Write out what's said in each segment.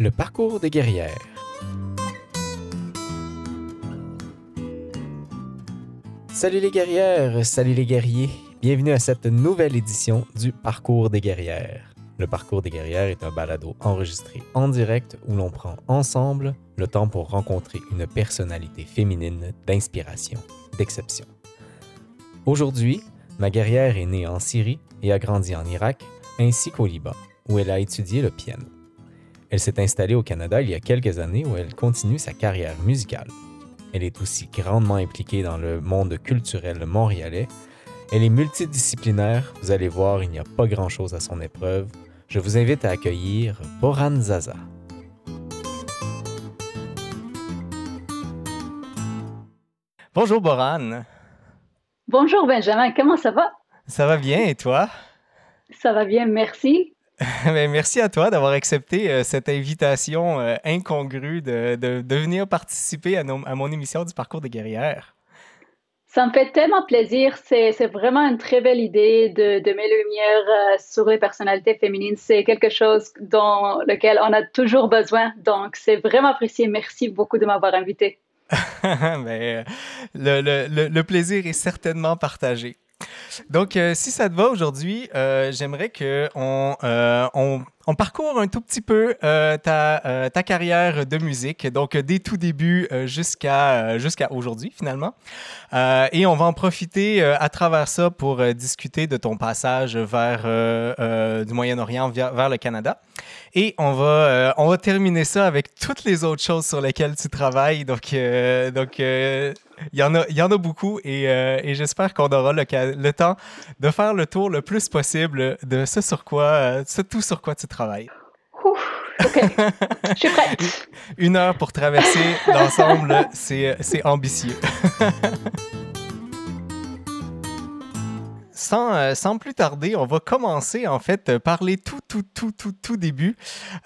Le parcours des guerrières. Salut les guerrières, salut les guerriers. Bienvenue à cette nouvelle édition du Parcours des guerrières. Le Parcours des guerrières est un balado enregistré en direct où l'on prend ensemble le temps pour rencontrer une personnalité féminine d'inspiration, d'exception. Aujourd'hui, ma guerrière est née en Syrie et a grandi en Irak, ainsi qu'au Liban, où elle a étudié le piano. Elle s'est installée au Canada il y a quelques années où elle continue sa carrière musicale. Elle est aussi grandement impliquée dans le monde culturel montréalais. Elle est multidisciplinaire, vous allez voir, il n'y a pas grand-chose à son épreuve. Je vous invite à accueillir Boran Zaza. Bonjour Boran. Bonjour Benjamin, comment ça va? Ça va bien et toi? Ça va bien, merci. Ben, merci à toi d'avoir accepté euh, cette invitation euh, incongrue de, de, venir participer à, à, mon émission du Parcours des guerrières. Ça me fait tellement plaisir. C'est vraiment une très belle idée de, de mettre lumière euh, sur les personnalités féminines. C'est quelque chose dans lequel on a toujours besoin. Donc, c'est vraiment apprécié. Merci beaucoup de m'avoir invité. Ben, le, le, le, plaisir est certainement partagé. Donc, euh, si ça te va aujourd'hui, euh, j'aimerais qu'on euh, on, parcourt un tout petit peu ta, carrière de musique, donc des tout débuts jusqu'à jusqu'à aujourd'hui finalement. et on va en profiter à travers ça pour discuter de ton passage vers du Moyen-Orient vers, le Canada. Et on va, on va terminer ça avec toutes les autres choses sur lesquelles tu travailles. Donc, donc il y en a, il y en a beaucoup et, euh, et j'espère qu'on aura le, le, temps de faire le tour le plus possible de ce sur quoi, euh, ce tout sur quoi tu travailles. OK, je suis prête. Une heure pour traverser l'ensemble, c'est ambitieux. Euh, sans, plus tarder, on va commencer en fait parler tout, tout, tout, tout, tout début.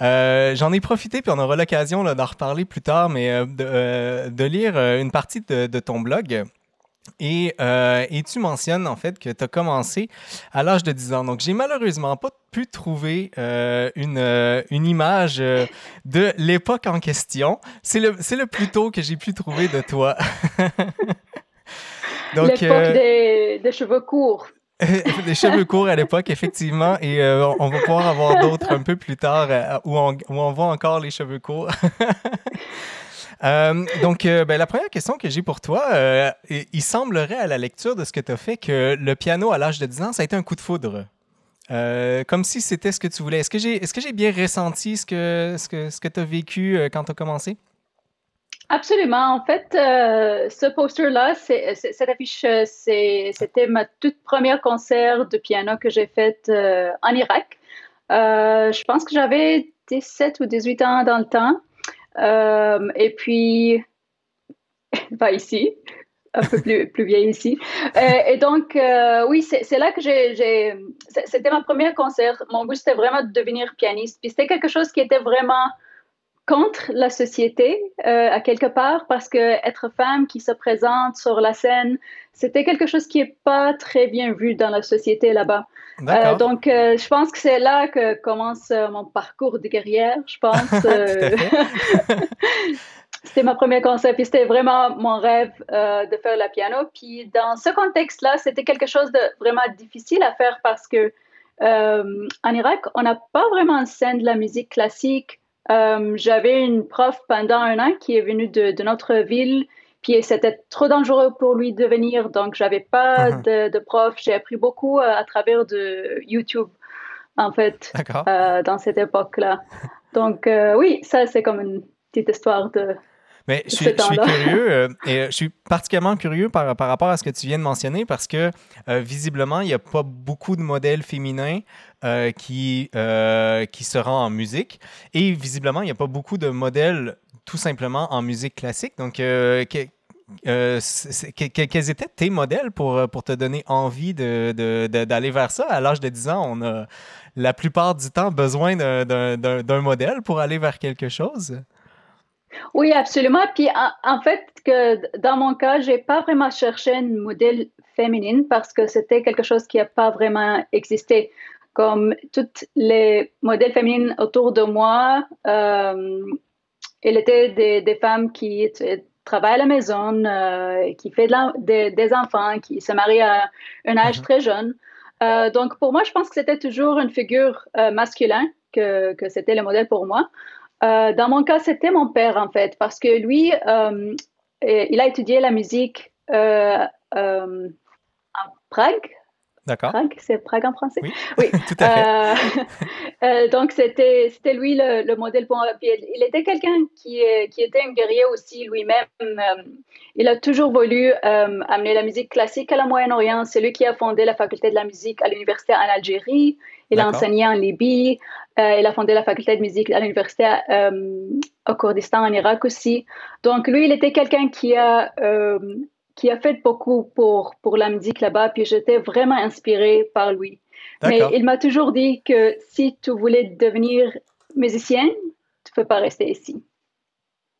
Euh, j'en ai profité, puis on aura l'occasion d'en reparler plus tard, mais euh, de, lire une partie de, ton blog. Et, et, tu mentionnes en fait que tu as commencé à l'âge de 10 ans. Donc, j'ai malheureusement pas pu trouver une, une image de l'époque en question. C'est le, le plus tôt que j'ai pu trouver de toi. L'époque des, des, cheveux courts. des cheveux courts à l'époque, effectivement, et euh, on va pouvoir avoir d'autres un peu plus tard euh, où, on, où, on, voit encore les cheveux courts. Euh, donc, ben, la première question que j'ai pour toi, il semblerait à la lecture de ce que tu as fait que le piano à l'âge de 10 ans, ça a été un coup de foudre. comme si c'était ce que tu voulais. Est-ce que j'ai est bien ressenti ce que, ce que, ce que tu as vécu quand tu as commencé? Absolument. En fait, euh, ce poster-là, cette affiche, euh, c'était ma toute première concert de piano que j'ai faite euh, en Irak. je pense que j'avais 17 ou 18 ans dans le temps. et puis, pas ici, un peu plus, plus vieille ici. et donc, oui, c'est là que j'ai. C'était ma première concert. Mon but, c'était vraiment de devenir pianiste. Puis c'était quelque chose qui était vraiment contre la société euh, à quelque part parce que être femme qui se présente sur la scène, c'était quelque chose qui est pas très bien vu dans la société là-bas. Euh, donc, euh, je pense que c'est là que commence mon parcours de guerrière, je pense. c'était ma première concert, puis c'était vraiment mon rêve de faire le piano. Puis dans ce contexte-là, c'était quelque chose de vraiment difficile à faire parce que en Irak, on n'a pas vraiment une scène de la musique classique euh, j'avais une prof pendant un an qui est venue de, notre ville, puis c'était trop dangereux pour lui de venir, donc j'avais pas uh-huh. de, de, prof. J'ai appris beaucoup euh, à travers de YouTube, en fait, euh, dans cette époque-là. Donc oui, ça c'est comme une petite histoire de, mais je suis, curieux euh, et euh, je suis particulièrement curieux par, par, rapport à ce que tu viens de mentionner parce que euh, visiblement, il n'y a pas beaucoup de modèles féminins qui, qui se rendent en musique et visiblement, il n'y a pas beaucoup de modèles tout simplement en musique classique. Donc, quels étaient tes modèles pour, pour te donner envie d'aller de, de, vers ça? À l'âge de 10 ans, on a la plupart du temps besoin d'un modèle pour aller vers quelque chose? Oui, absolument. Puis en, fait, que dans mon cas, j'ai pas vraiment cherché un modèle féminine parce que c'était quelque chose qui n'a pas vraiment existé. comme toutes les modèles féminines autour de moi, euh, elles étaient des, des femmes qui travaillent à la maison, euh, qui font de des enfants, qui se marient à un âge mhm. très jeune. Euh, donc, pour moi, je pense que c'était toujours une figure euh, masculine, que, que c'était le modèle pour moi. Dans mon cas, c'était mon père, en fait, parce que lui, il a étudié la musique à Prague, D'accord. Prague, c'est Prague en français? Oui, oui. tout à fait. Euh, euh, donc, c'était, c'était lui le, modèle pour moi. il était quelqu'un qui, qui était un guerrier aussi lui-même. Euh, il a toujours voulu amener la musique classique à la Moyen-Orient. C'est lui qui a fondé la faculté de la musique à l'université en Algérie. Il a enseigné en Libye. il a fondé la faculté de musique à l'université au Kurdistan, en Irak aussi. Donc, lui, il était quelqu'un qui a qui a fait beaucoup pour, pour la musique là-bas, puis j'étais vraiment inspirée par lui. Mais il m'a toujours dit que si tu voulais devenir musicien, tu ne peux pas rester ici.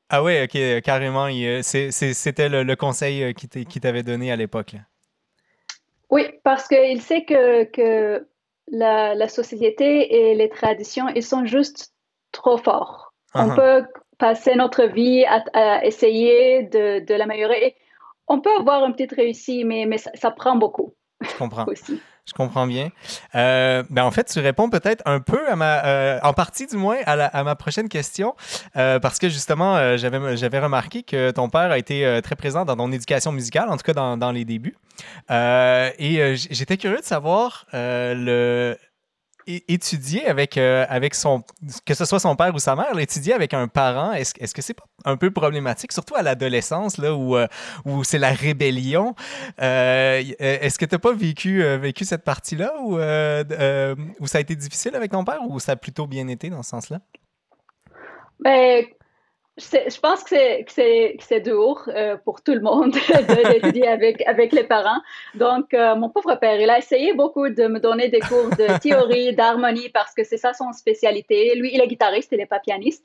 Ah oui, ok, carrément. C'était le, conseil euh, qui t'avait donné à l'époque. Oui, parce qu'il sait que, que la, la, société et les traditions, ils sont juste trop forts. On uh-huh. peut passer notre vie à, à essayer de, de l'améliorer on peut avoir une petite réussite, mais, mais ça, prend beaucoup. Je comprends. Je comprends bien. Euh, ben en fait, tu réponds peut-être un peu à ma, euh, en partie du moins, à, ma prochaine question, euh, parce que justement, j'avais, j'avais remarqué que ton père a été très présent dans ton éducation musicale, en tout cas dans, dans les débuts. et j'étais curieux de savoir le, étudier avec, euh, avec son, que ce soit son père ou sa mère, étudier avec un parent, est-ce est -ce que c'est un peu problématique, surtout à l'adolescence, là, où, euh, où c'est la rébellion? Euh, est-ce que tu n'as pas vécu, vécu cette partie-là ou où ça a été difficile avec ton père ou ça a plutôt bien été dans ce sens-là? Ben, je pense que c'est dur euh, pour tout le monde d'étudier avec, les parents. Donc, euh, mon pauvre père, il a essayé beaucoup de me donner des cours de théorie, d'harmonie, parce que c'est ça son spécialité. Lui, il est guitariste, il n'est pas pianiste.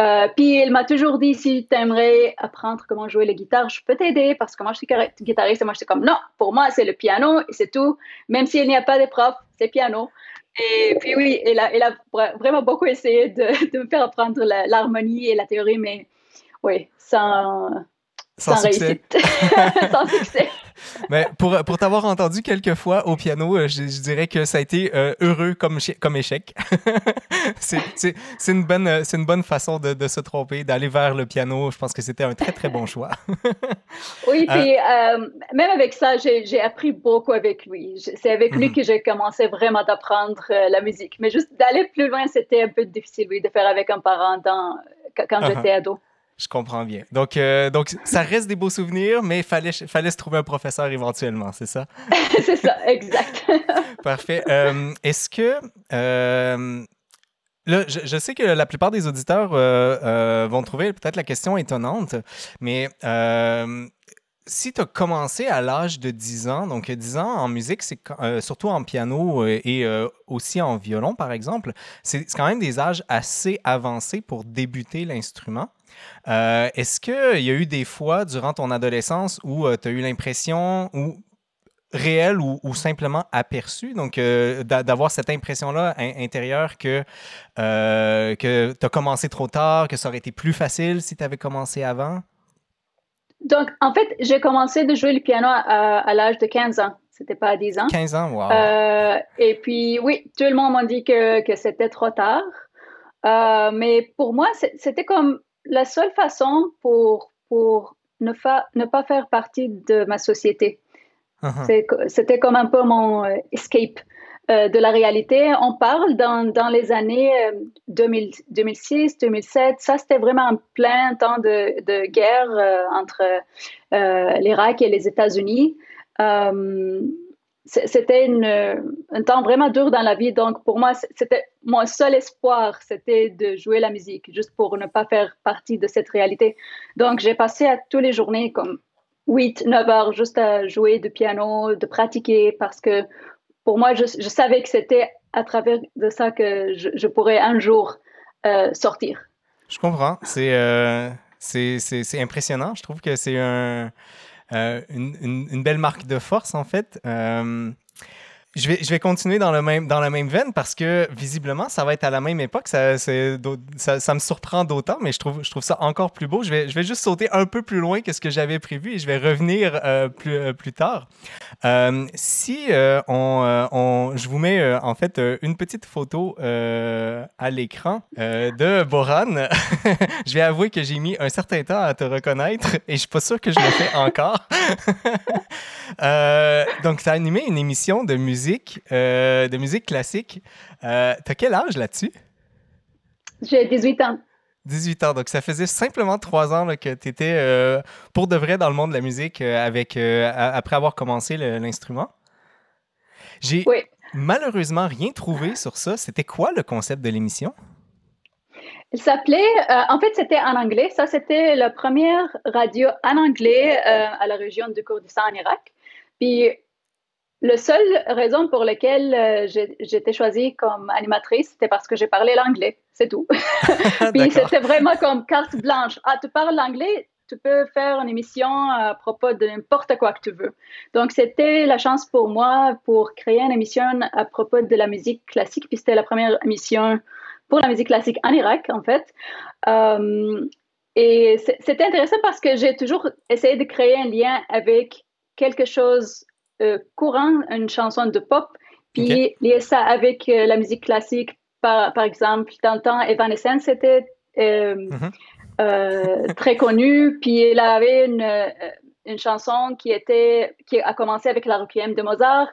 Euh, puis, il m'a toujours dit, si tu aimerais apprendre comment jouer la guitare, je peux t'aider, parce que moi, je suis guitariste. Et moi, je suis comme, non, pour moi, c'est le piano et c'est tout. Même s'il n'y a pas de prof, c'est piano. Et puis oui, elle a, a vraiment beaucoup essayé de, de me faire apprendre l'harmonie et la théorie, mais oui, sans, sans, réussite. sans succès. Mais pour, pour t'avoir entendu quelques fois au piano, euh, je, dirais que ça a été euh, heureux comme, comme échec. c'est une, bonne, une bonne façon de, de se tromper, d'aller vers le piano. Je pense que c'était un très, très bon choix. oui, puis euh, même avec ça, j'ai appris beaucoup avec lui. C'est avec lui mhm. que j'ai commencé vraiment d'apprendre la musique. Mais juste d'aller plus loin, c'était un peu difficile, oui, de faire avec un parent dans, quand uh-huh. j'étais ado. Je comprends bien. Donc, euh, donc, ça reste des beaux souvenirs, mais il fallait, fallait se trouver un professeur éventuellement, c'est ça? c'est ça, exact. Parfait. Euh, est-ce que. Euh, là, je, sais que la plupart des auditeurs vont trouver peut-être la question étonnante, mais si tu as commencé à l'âge de 10 ans, donc 10 ans en musique, c'est surtout en piano et aussi en violon, par exemple, c'est quand même des âges assez avancés pour débuter l'instrument. Euh, est-ce qu'il y a eu des fois durant ton adolescence où euh, tu as eu l'impression, ou réelle ou, simplement aperçue, donc euh, d'avoir cette impression-là intérieure que, que tu as commencé trop tard, que ça aurait été plus facile si tu avais commencé avant? Donc, en fait, j'ai commencé de jouer le piano à, l'âge de 15 ans. C'était pas à 10 ans. 15 ans, wow. et puis, oui, tout le monde m'a dit que, que c'était trop tard. mais pour moi, c'était comme la seule façon pour, pour ne, ne pas faire partie de ma société. Uh-huh. C'était comme un peu mon euh, escape euh, de la réalité. On parle dans, dans les années 2006, 2007. Ça, c'était vraiment plein temps de, de guerre euh, entre l'Irak et les États-Unis c'était un temps vraiment dur dans la vie. Donc, pour moi, c'était mon seul espoir, c'était de jouer la musique, juste pour ne pas faire partie de cette réalité. Donc, j'ai passé à toutes les journées comme 8, 9 heures juste à jouer du piano, de pratiquer, parce que pour moi, je, savais que c'était à travers de ça que je, pourrais un jour euh, sortir. Je comprends. Euh, c'est c'est impressionnant. Je trouve que c'est un euh, une, une, belle marque de force, en fait. Je vais, je vais continuer dans, le même, dans la même veine parce que visiblement, ça va être à la même époque. Ça, ça, ça me surprend d'autant, mais je trouve, je trouve ça encore plus beau. Je vais, je vais juste sauter un peu plus loin que ce que j'avais prévu et je vais revenir euh, plus, euh, plus tard. Euh, si on, on, je vous mets en fait une petite photo à l'écran de Boran, je vais avouer que j'ai mis un certain temps à te reconnaître et je suis pas sûr que je le fais encore. donc, tu as animé une émission de musique euh, de musique classique. Euh, T'as quel âge là-dessus? J'ai 18 ans. 18 ans, donc ça faisait simplement trois ans que tu étais euh, pour de vrai dans le monde de la musique euh, avec, après avoir commencé l'instrument. J'ai malheureusement rien trouvé sur ça. C'était quoi le concept de l'émission? Il s'appelait, en fait, c'était en anglais. Ça, c'était la première radio en anglais à la région du Kurdistan en Irak. Puis la seule raison pour laquelle euh, été choisie comme animatrice, c'était parce que j'ai parlé l'anglais, c'est tout. Puis c'était vraiment comme carte blanche. Ah, tu parles l'anglais, tu peux faire une émission à propos de n'importe quoi que tu veux. Donc c'était la chance pour moi pour créer une émission à propos de la musique classique. Puis c'était la première émission pour la musique classique en Irak, en fait. Euh, et c'était intéressant parce que j'ai toujours essayé de créer un lien avec quelque chose courant une chanson de pop, puis lier ça avec euh, la musique classique. Par, par exemple, dans le temps, Evanescence était euh, mhm. très connue, puis elle avait une, une chanson qui, était, qui a commencé avec la Requiem de Mozart.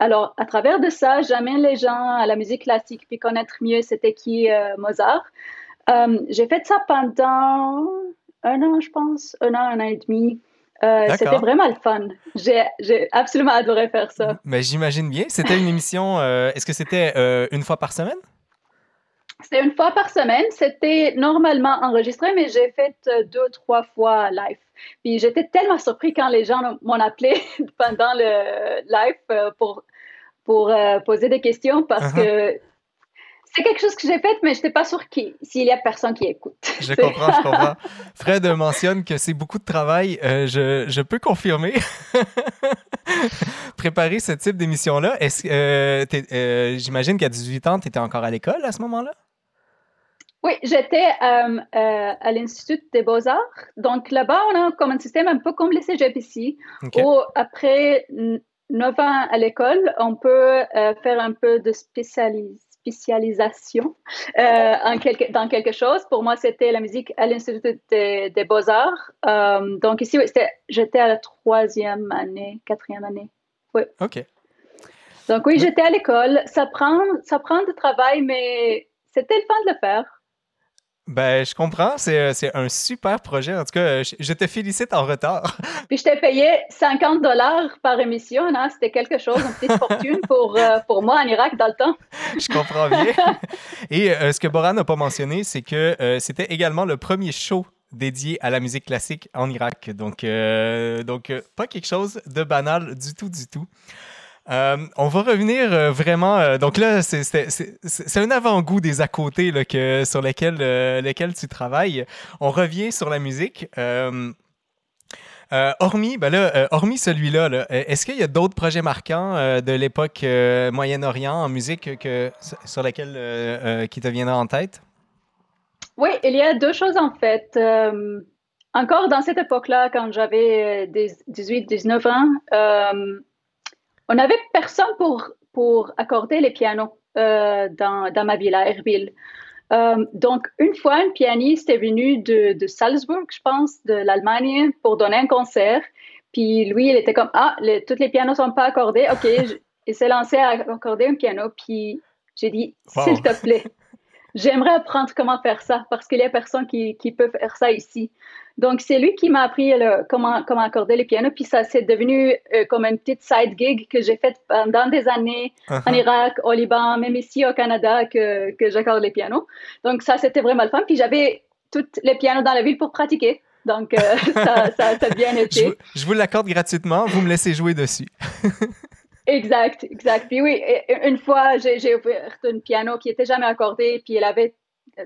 Alors, à travers de ça, j'amène les gens à la musique classique, puis connaître mieux c'était qui Mozart. J'ai fait ça pendant un an, je pense, un an, un an et demi. Euh, c'était vraiment le fun. J'ai absolument adoré faire ça. Mais j'imagine bien. C'était une émission. Euh, est-ce que c'était euh, une fois par semaine? C'était une fois par semaine. C'était normalement enregistré, mais j'ai fait deux, trois fois live. Puis j'étais tellement surpris quand les gens m'ont appelé pendant le live pour, pour poser des questions parce uh-huh. que c'est quelque chose que j'ai fait, mais je n'étais pas sûre s'il y a personne qui écoute. Je comprends, je comprends. Fred mentionne que c'est beaucoup de travail. Euh, je, je, peux confirmer. Préparer ce type d'émission-là. Est-ce, euh, euh, j'imagine qu'à 18 ans, tu étais encore à l'école à ce moment-là? Oui, j'étais à l'Institut des Beaux-Arts. Donc là-bas, on a comme un système un peu comme les cégep ici, où après 9 ans à l'école, on peut faire un peu de spécialisation spécialisation euh, en quelque, dans quelque chose. Pour moi, c'était la musique à l'Institut des, Beaux-Arts. Euh, donc ici, j'étais à la troisième année, quatrième année. Oui. OK. Donc oui, j'étais à l'école. Ça prend, ça prend du travail, mais c'était le fun de le faire. Ben, je comprends. Euh, c'est un super projet. En tout cas, je, te félicite en retard. Puis je t'ai payé 50 dollars par émission. Hein? C'était quelque chose, une petite fortune pour, euh, pour moi en Irak dans le temps. je comprends bien. Et euh, ce que Boran n'a pas mentionné, c'est que c'était également le premier show dédié à la musique classique en Irak. Donc, donc pas quelque chose de banal du tout, du tout. Euh, on va revenir euh, vraiment. Euh, donc là, c'est un avant-goût des à côté que, sur lesquels, lesquels tu travailles. On revient sur la musique. hormis, ben là, hormis celui-là, est-ce qu'il y a d'autres projets marquants de l'époque Moyen-Orient en musique que, sur lesquels qui te viendront en tête? Oui, il y a deux choses en fait. encore dans cette époque-là, quand j'avais 18-19 ans, on n'avait personne pour, pour accorder les pianos euh, dans, dans, ma ville, à Erbil. Euh, donc, une fois, un pianiste est venu de, de Salzburg, je pense, de l'Allemagne, pour donner un concert. Puis lui, il était comme Ah, les, tous les pianos ne sont pas accordés. OK, il s'est lancé à accorder un piano. Puis j'ai dit S'il te plaît, j'aimerais apprendre comment faire ça parce qu'il y a personne qui, qui peut faire ça ici. Donc, c'est lui qui m'a appris comment, comment accorder le piano. Puis ça, s'est devenu euh, comme une petite side gig que j'ai faite pendant des années en uh-huh. Irak, au Liban, même ici au Canada, que, que j'accorde les pianos. Donc, ça, c'était vraiment le fun. Puis j'avais tous les pianos dans la ville pour pratiquer. Donc, euh, ça, ça, ça, a bien été. Je, je vous l'accorde gratuitement. Vous me laissez jouer dessus. exact, exact. Puis oui, une fois, j'ai ouvert un piano qui n'était jamais accordé. Puis elle avait euh,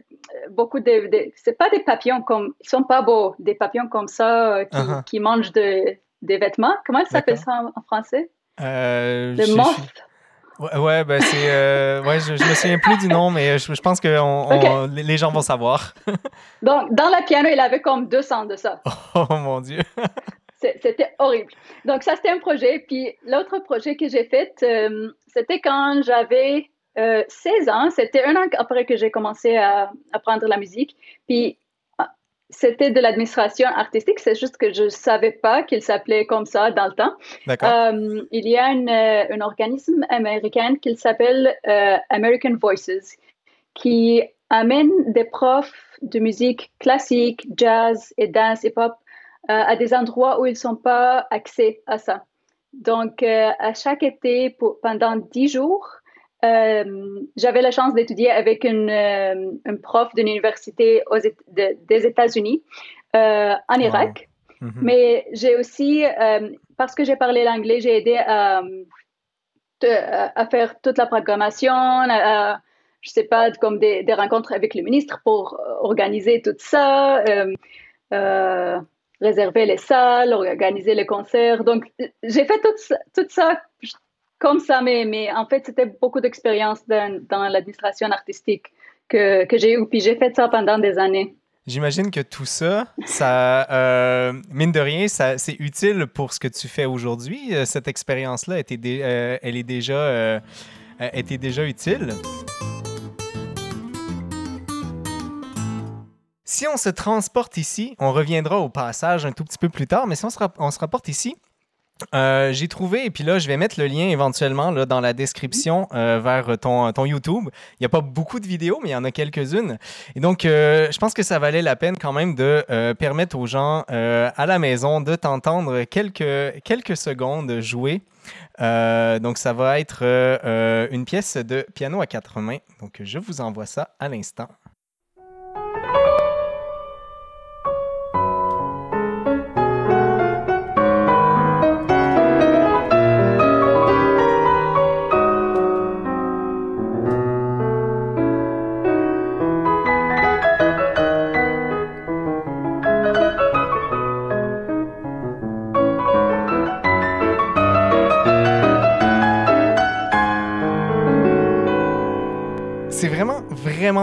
beaucoup de, c'est pas des papillons comme ils sont pas beaux des papillons comme ça euh, uh-huh. qui, mangent de, des vêtements comment ça s'appelle ça en, français? Euh, le moth Ouais, ben c'est. Euh, ouais, je, je me souviens plus du nom, mais je, pense que les gens vont savoir. Donc, dans la piano, il avait comme 200 de ça. Oh mon Dieu! C'était horrible. Donc, ça, c'était un projet. Puis, l'autre projet que j'ai fait, euh, c'était quand j'avais 16 ans. C'était un an après que j'ai commencé à apprendre la musique. Puis, c'était de l'administration artistique, c'est juste que je ne savais pas qu'il s'appelait comme ça dans le temps. Euh, il y a une, euh, un organisme américain qui s'appelle euh, American Voices, qui amène des profs de musique classique, jazz et dance et pop à des endroits où ils ne sont pas accès à ça. Donc, à chaque été, pour, pendant dix jours, euh, j'avais la chance d'étudier avec une, euh, prof d'une université des États-Unis euh, en Irak. Mhm. Mais j'ai aussi, parce que j'ai parlé l'anglais, j'ai aidé à, à, faire toute la programmation, à, je sais pas, comme des, des, rencontres avec le ministre pour organiser tout ça, réserver les salles, organiser les concerts. Donc, j'ai fait tout, ça comme ça, mais, en fait, c'était beaucoup d'expérience dans, l'administration artistique que, j'ai eu. Puis j'ai fait ça pendant des années. J'imagine que tout ça, ça euh, mine de rien, c'est utile pour ce que tu fais aujourd'hui. Euh, cette expérience-là, euh, elle est était déjà utile. Si on se transporte ici, on reviendra au passage un tout petit peu plus tard, mais si on se, rapporte ici, euh, j'ai trouvé, et puis là, je vais mettre le lien éventuellement là, dans la description euh, vers ton, ton YouTube. Il n'y a pas beaucoup de vidéos, mais il y en a quelques-unes. Et donc, euh, je pense que ça valait la peine quand même de permettre aux gens à la maison de t'entendre quelques, quelques secondes jouer. donc, ça va être une pièce de piano à quatre mains. Donc, je vous envoie ça à l'instant.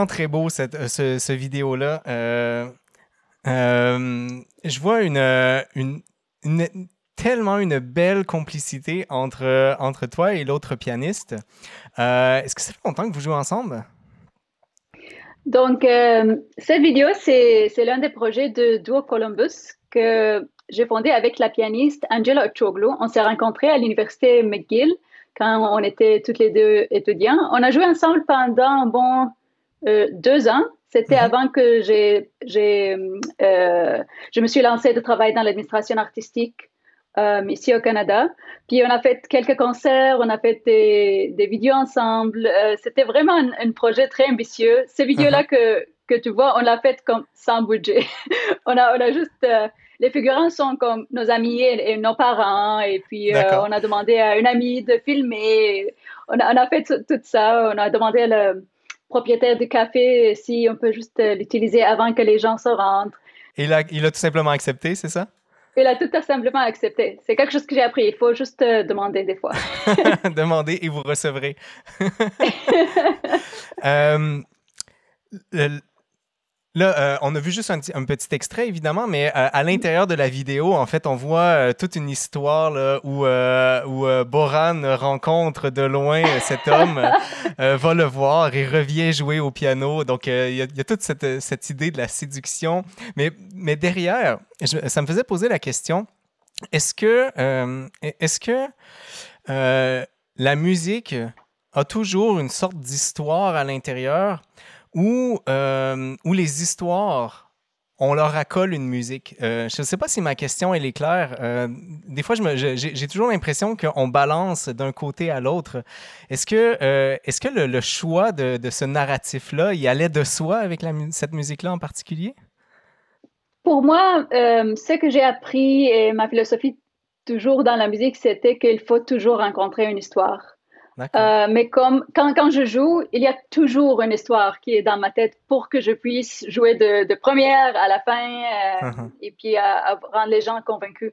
Très beau cette, euh, ce, vidéo-là. Euh, euh, je vois une, une, tellement une belle complicité entre, entre toi et l'autre pianiste. Est-ce que ça fait longtemps que vous jouez ensemble? Donc, cette vidéo, c'est l'un des projets de Duo Columbus que j'ai fondé avec la pianiste Angela Ochoglu. On s'est rencontrés à l'université McGill quand on était toutes les deux étudiants. On a joué ensemble pendant bon euh, deux ans. C'était mhm. avant que j'ai, euh, je me suis lancée de travailler dans l'administration artistique euh, ici au Canada. Puis on a fait quelques concerts, on a fait des, des vidéos ensemble. c'était vraiment un, projet très ambitieux. Ces vidéos-là mhm. que, que tu vois, on l'a fait comme sans budget. on, a, on a juste les figurants sont comme nos amis et, nos parents. Et puis, on a demandé à une amie de filmer. On a, on a fait tout, ça. On a demandé à le, propriétaire du café si on peut juste euh, l'utiliser avant que les gens se rentrent. Et il a, il a tout simplement accepté, c'est ça? Il a tout simplement accepté. C'est quelque chose que j'ai appris. Il faut juste euh, demander des fois. Demandez et vous recevrez. euh, Là, euh, on a vu juste un, petit extrait, évidemment, mais euh, à l'intérieur de la vidéo, en fait, on voit euh, toute une histoire là, où, où Boran rencontre de loin cet homme, va le voir et revient jouer au piano. Donc, il y, a toute cette, cette, idée de la séduction. Mais, mais derrière, ça me faisait poser la question, est-ce que, est-ce que la musique a toujours une sorte d'histoire à l'intérieur? Où, euh, où les histoires, on leur accole une musique. Euh, je ne sais pas si ma question elle est claire. Euh, des fois, j'ai toujours l'impression qu'on balance d'un côté à l'autre. Est-ce que, est-ce que le, choix de, ce narratif-là, il allait de soi avec cette musique-là en particulier? Pour moi, ce que j'ai appris et ma philosophie toujours dans la musique, c'était qu'il faut toujours rencontrer une histoire. Euh, mais comme quand, quand, je joue, il y a toujours une histoire qui est dans ma tête pour que je puisse jouer de, de première à la fin euh, uh-huh. et puis à, rendre les gens convaincus.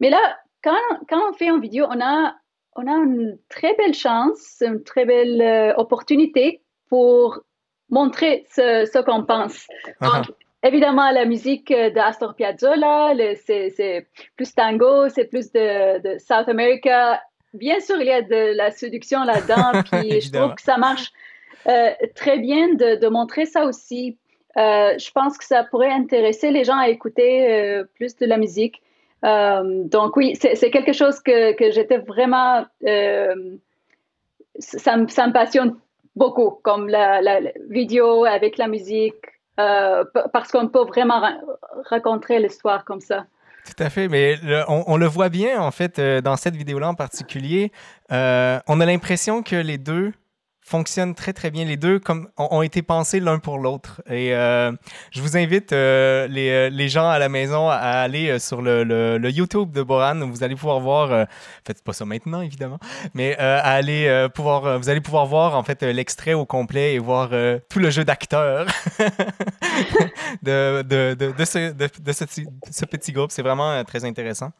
Mais là, quand, quand, on fait une vidéo, on a, on a une très belle chance, une très belle opportunité pour montrer ce, qu'on pense. Uh-huh. évidemment, la musique de Astor Piazzolla, c'est plus tango, c'est plus de, South America. Bien sûr, il y a de la séduction là-dedans, puis je trouve que ça marche euh, très bien de, montrer ça aussi. Euh, je pense que ça pourrait intéresser les gens à écouter euh, plus de la musique. donc oui, c'est quelque chose que, que j'étais vraiment... Ça me, ça, me, passionne beaucoup, comme la, vidéo avec la musique, parce qu'on peut vraiment raconter l'histoire comme ça. Tout à fait, mais on, le voit bien en fait dans cette vidéo-là en particulier. on a l'impression que les deux fonctionnent très très bien. Les deux comme, ont, été pensés l'un pour l'autre. Et euh, je vous invite euh, les, euh, les, gens à la maison à aller sur le, le, YouTube de Boran. Vous allez pouvoir voir, faites pas ça maintenant évidemment, mais à aller pouvoir, vous allez pouvoir voir en fait l'extrait au complet et voir tout le jeu d'acteurs de, de, de, de, ce, de, ce petit groupe. C'est vraiment très intéressant.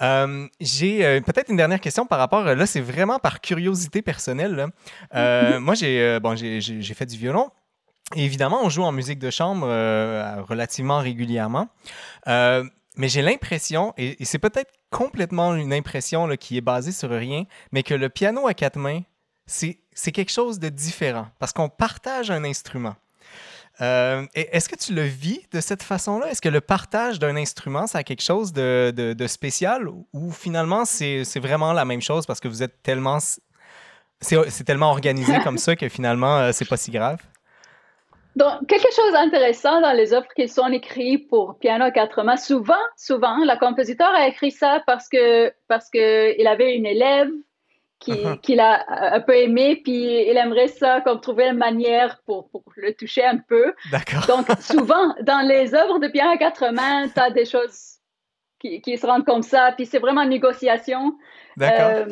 Euh, j'ai euh, peut-être une dernière question par rapport, là, c'est vraiment par curiosité personnelle. Euh, moi, j'ai bon, j'ai fait du violon. évidemment, on joue en musique de chambre relativement régulièrement. mais j'ai l'impression, et, c'est peut-être complètement une impression là, qui est basée sur rien, mais que le piano à quatre mains, c'est quelque chose de différent parce qu'on partage un instrument. Euh, est-ce que tu le vis de cette façon-là? Est-ce que le partage d'un instrument, ça a quelque chose de, de, spécial ou finalement c'est vraiment la même chose parce que vous êtes tellement. C'est tellement organisé comme ça que finalement, euh, c'est pas si grave? Donc, quelque chose d'intéressant dans les œuvres qui sont écrites pour piano à quatre mains, souvent, souvent, la compositeur a écrit ça parce que parce qu'il avait une élève Qu'il a un peu aimé, puis il aimerait ça comme trouver une manière pour, pour le toucher un peu. D'accord. Donc, souvent, dans les œuvres de piano à quatre mains, tu as des choses qui, qui, se rendent comme ça, puis c'est vraiment une négociation. D'accord. Euh,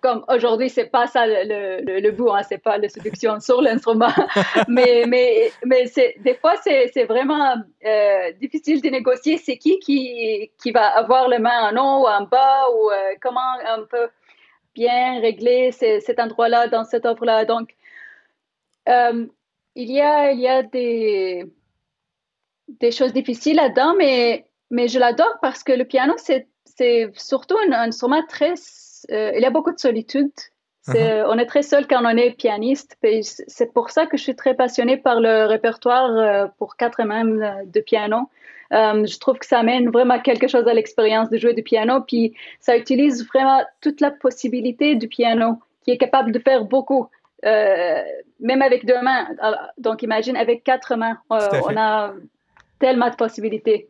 comme aujourd'hui, c'est pas ça le, le, le but, hein, c'est pas la séduction sur l'instrument, mais, mais, mais c'est, des fois, c'est, c'est vraiment euh, difficile de négocier. C'est qui, qui qui va avoir les mains en haut ou en bas, ou euh, comment on peut régler cet endroit-là dans cette œuvre-là. Donc, euh, il y a, il y a des, des choses difficiles là-dedans, mais, mais je l'adore parce que le piano, c'est surtout un, instrument très... Euh, il y a beaucoup de solitude. Uh-huh. On est très seul quand on est pianiste. C'est pour ça que je suis très passionnée par le répertoire euh, pour quatre mains de piano. Euh, je trouve que ça amène vraiment quelque chose à l'expérience de jouer du piano, puis ça utilise vraiment toute la possibilité du piano, qui est capable de faire beaucoup, euh, même avec deux mains. donc imagine avec quatre mains, euh, on a tellement de possibilités.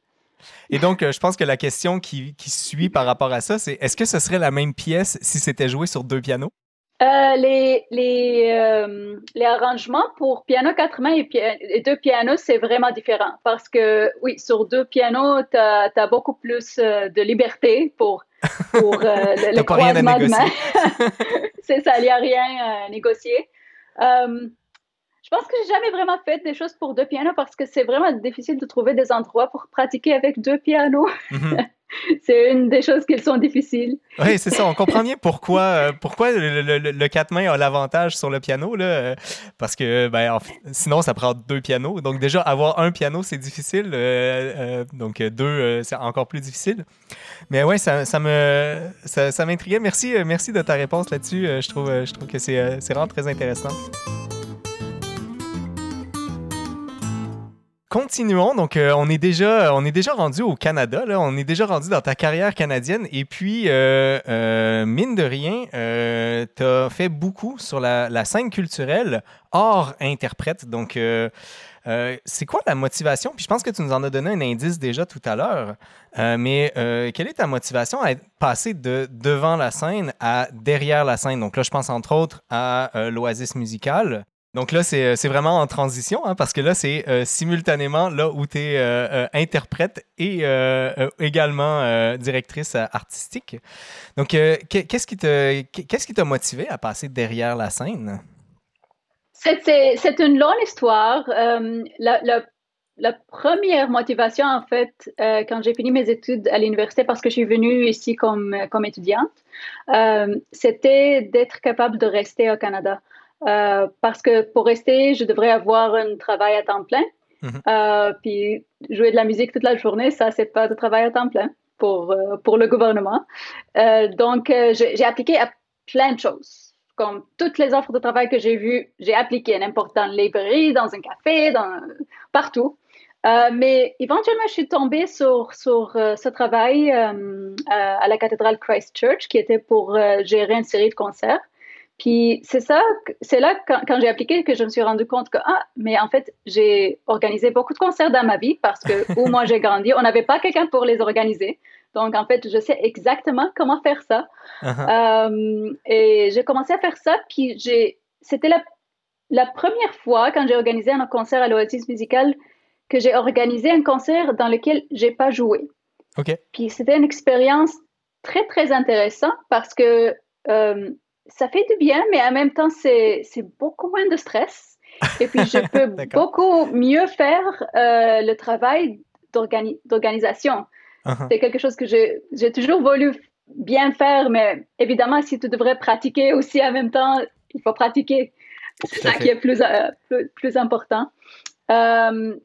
Et donc, je pense que la question qui, qui suit par rapport à ça, c'est est-ce que ce serait la même pièce si c'était joué sur deux pianos? Euh, les, les, euh, les, arrangements pour piano quatre mains et, deux pianos, c'est vraiment différent parce que, oui, sur deux pianos, tu as, beaucoup plus euh, de liberté pour, pour le, le croisement de mains. c'est ça, il n'y a rien à négocier. Je pense que j'ai jamais vraiment fait des choses pour deux pianos parce que c'est vraiment difficile de trouver des endroits pour pratiquer avec deux pianos. Mhm. c'est une des choses qui sont difficiles. Oui, c'est ça. On comprend bien pourquoi, euh, pourquoi le, le, quatre mains a l'avantage sur le piano. Là, euh, parce que ben, sinon, ça prend deux pianos. Donc, déjà, avoir un piano, c'est difficile. Euh, donc, deux, c'est encore plus difficile. Mais ça, ça me ça, ça m'intriguait. Merci, merci de ta réponse là-dessus. je, trouve, je trouve que c'est vraiment très intéressant. Continuons. Donc, euh, on, est déjà, rendu au Canada. Là. On est déjà rendu dans ta carrière canadienne. Et puis, euh, euh, mine de rien, tu as fait beaucoup sur la, scène culturelle hors interprète. Donc, c'est quoi la motivation? Puis je pense que tu nous en as donné un indice déjà tout à l'heure. mais quelle est ta motivation à passé de devant la scène à derrière la scène? Donc là, je pense entre autres à l'Oasis musicale. Donc là, c'est euh, vraiment en transition, hein, parce que là, c'est euh, simultanément là où tu es euh, interprète et également directrice artistique. Donc, qu'est-ce qui qu'est-ce qui t'a motivé à passer derrière la scène? C'est une longue histoire. la première motivation, en fait, quand j'ai fini mes études à l'université, parce que je suis venue ici comme, comme étudiante, c'était d'être capable de rester au Canada. Euh, parce que pour rester, je devrais avoir un travail à temps plein. Mhm. puis jouer de la musique toute la journée, ça, c'est pas de travail à temps plein pour, pour le gouvernement. donc, j'ai appliqué à plein de choses comme toutes les offres de travail que j'ai vues, j'ai appliqué n'importe dans une librairie, dans un café, dans, partout. Euh, mais éventuellement, je suis tombée sur, sur euh, ce travail euh, à la cathédrale Christchurch qui était pour gérer une série de concerts. Puis c'est ça, c'est là quand, quand j'ai appliqué que je me suis rendu compte que ah, mais en fait j'ai organisé beaucoup de concerts dans ma vie parce que où moi j'ai grandi, on n'avait pas quelqu'un pour les organiser. Donc en fait, je sais exactement comment faire ça. Uh-huh. et j'ai commencé à faire ça, puis j'ai, c'était la, la première fois quand j'ai organisé un concert à l'Oasis musical que j'ai organisé un concert dans lequel j'ai pas joué. OK. Puis c'était une expérience très, très intéressante parce que euh, ça fait du bien, mais en même temps, c'est beaucoup moins de stress. Et puis, je peux beaucoup mieux faire euh, le travail d'organisation. Uh-huh. C'est quelque chose que j'ai toujours voulu bien faire, mais évidemment, si tu devrais pratiquer aussi en même temps, il faut pratiquer. C'est ça qui est plus, euh, plus, plus, important. Euh,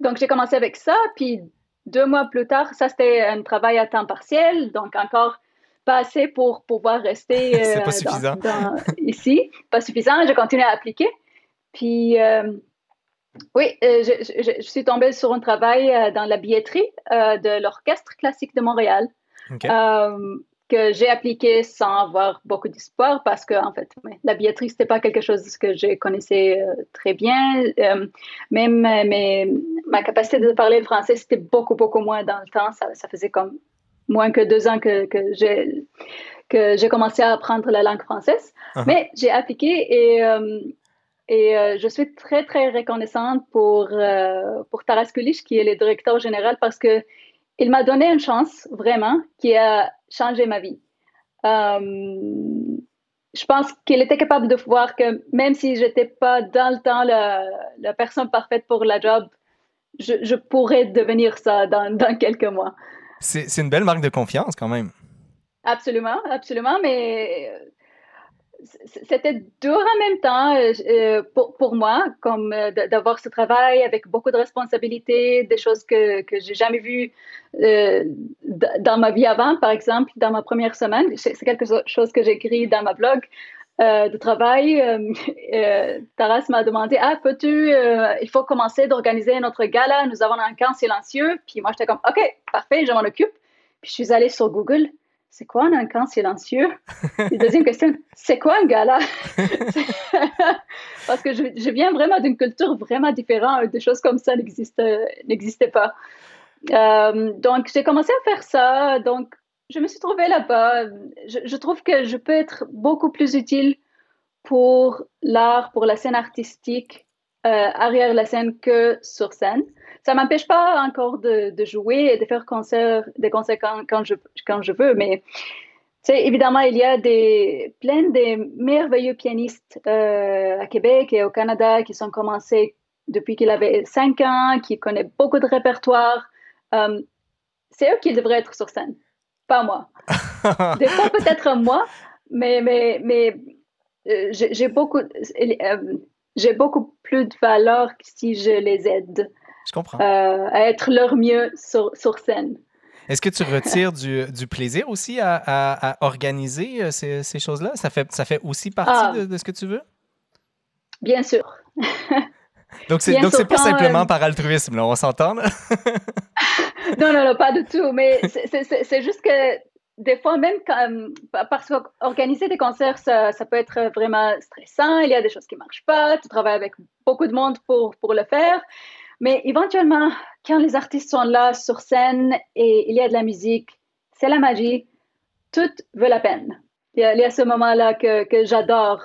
donc, j'ai commencé avec ça, puis deux mois plus tard, ça c'était un travail à temps partiel, donc encore pas assez pour pouvoir rester euh, ici. Pas suffisant, j'ai continué à appliquer. Puis, euh, oui, euh, je, suis tombée sur un travail dans la billetterie de l'Orchestre classique de Montréal que j'ai appliqué sans avoir beaucoup d'espoir parce que, en fait, la billetterie, c'était pas quelque chose que je connaissais très bien. Même mais, ma capacité de parler le français, c'était beaucoup, beaucoup moins dans le temps. Ça, ça faisait comme moins que deux ans que, que j'ai que j'ai commencé à apprendre la langue française. Uh-huh. Mais j'ai appliqué et, et je suis très, très reconnaissante pour, pour Taras Kulish, qui est le directeur général, parce que il m'a donné une chance, vraiment, qui a changé ma vie. Euh, je pense qu'il était capable de voir que même si je n'étais pas dans le temps la, personne parfaite pour la job, je, pourrais devenir ça dans, dans quelques mois. C'est une belle marque de confiance quand même. Absolument, absolument, mais c'était dur en même temps euh, euh, pour, pour, moi, comme euh, d'avoir ce travail avec beaucoup de responsabilités, des choses que, que j'ai jamais vues dans ma vie avant, par exemple, dans ma première semaine. C'est quelque chose que j'écris dans ma blog de travail. Taras m'a demandé Ah, peux-tu, il faut commencer d'organiser notre gala, nous avons un camp silencieux. Puis moi, j'étais comme Ok, parfait, je m'en occupe. Puis je suis allée sur Google c'est quoi un camp silencieux? deuxième question, c'est quoi un gala? Parce que je, viens vraiment d'une culture vraiment différente, des choses comme ça n'existaient pas. Euh, donc, j'ai commencé à faire ça. Donc, je me suis trouvée là-bas. Je, trouve que je peux être beaucoup plus utile pour l'art, pour la scène artistique, euh, arrière la scène que sur scène ça m'empêche pas encore de, jouer et de faire des concerts quand, je, veux, mais évidemment, il y a plein de merveilleux pianistes euh, à Québec et au Canada qui sont commencés depuis qu'il avait cinq ans, qui connaissent beaucoup de répertoire. Euh, c'est eux qui devraient être sur scène, pas moi. des fois, peut-être moi, mais, mais, mais euh, j'ai beaucoup, j'ai beaucoup plus de valeur si je les aide. Je comprends. Euh, à être leur mieux sur, sur scène. Est-ce que tu retires du, du, plaisir aussi à, à, organiser euh, ces, ces choses-là? Ça fait, ça fait aussi partie ah. de, ce que tu veux? Bien sûr. donc, c'est donc c'est pas simplement euh, par altruisme, là, on s'entend? non, non, non, pas du tout. Mais c'est juste que des fois, même quand, parce qu'organiser des concerts, ça, peut être vraiment stressant. Il y a des choses qui ne marchent pas. Tu travailles avec beaucoup de monde pour, pour le faire. Mais éventuellement, quand les artistes sont là sur scène et il y a de la musique, c'est la magie. Tout vaut la peine. Il y a, ce moment-là que, que j'adore.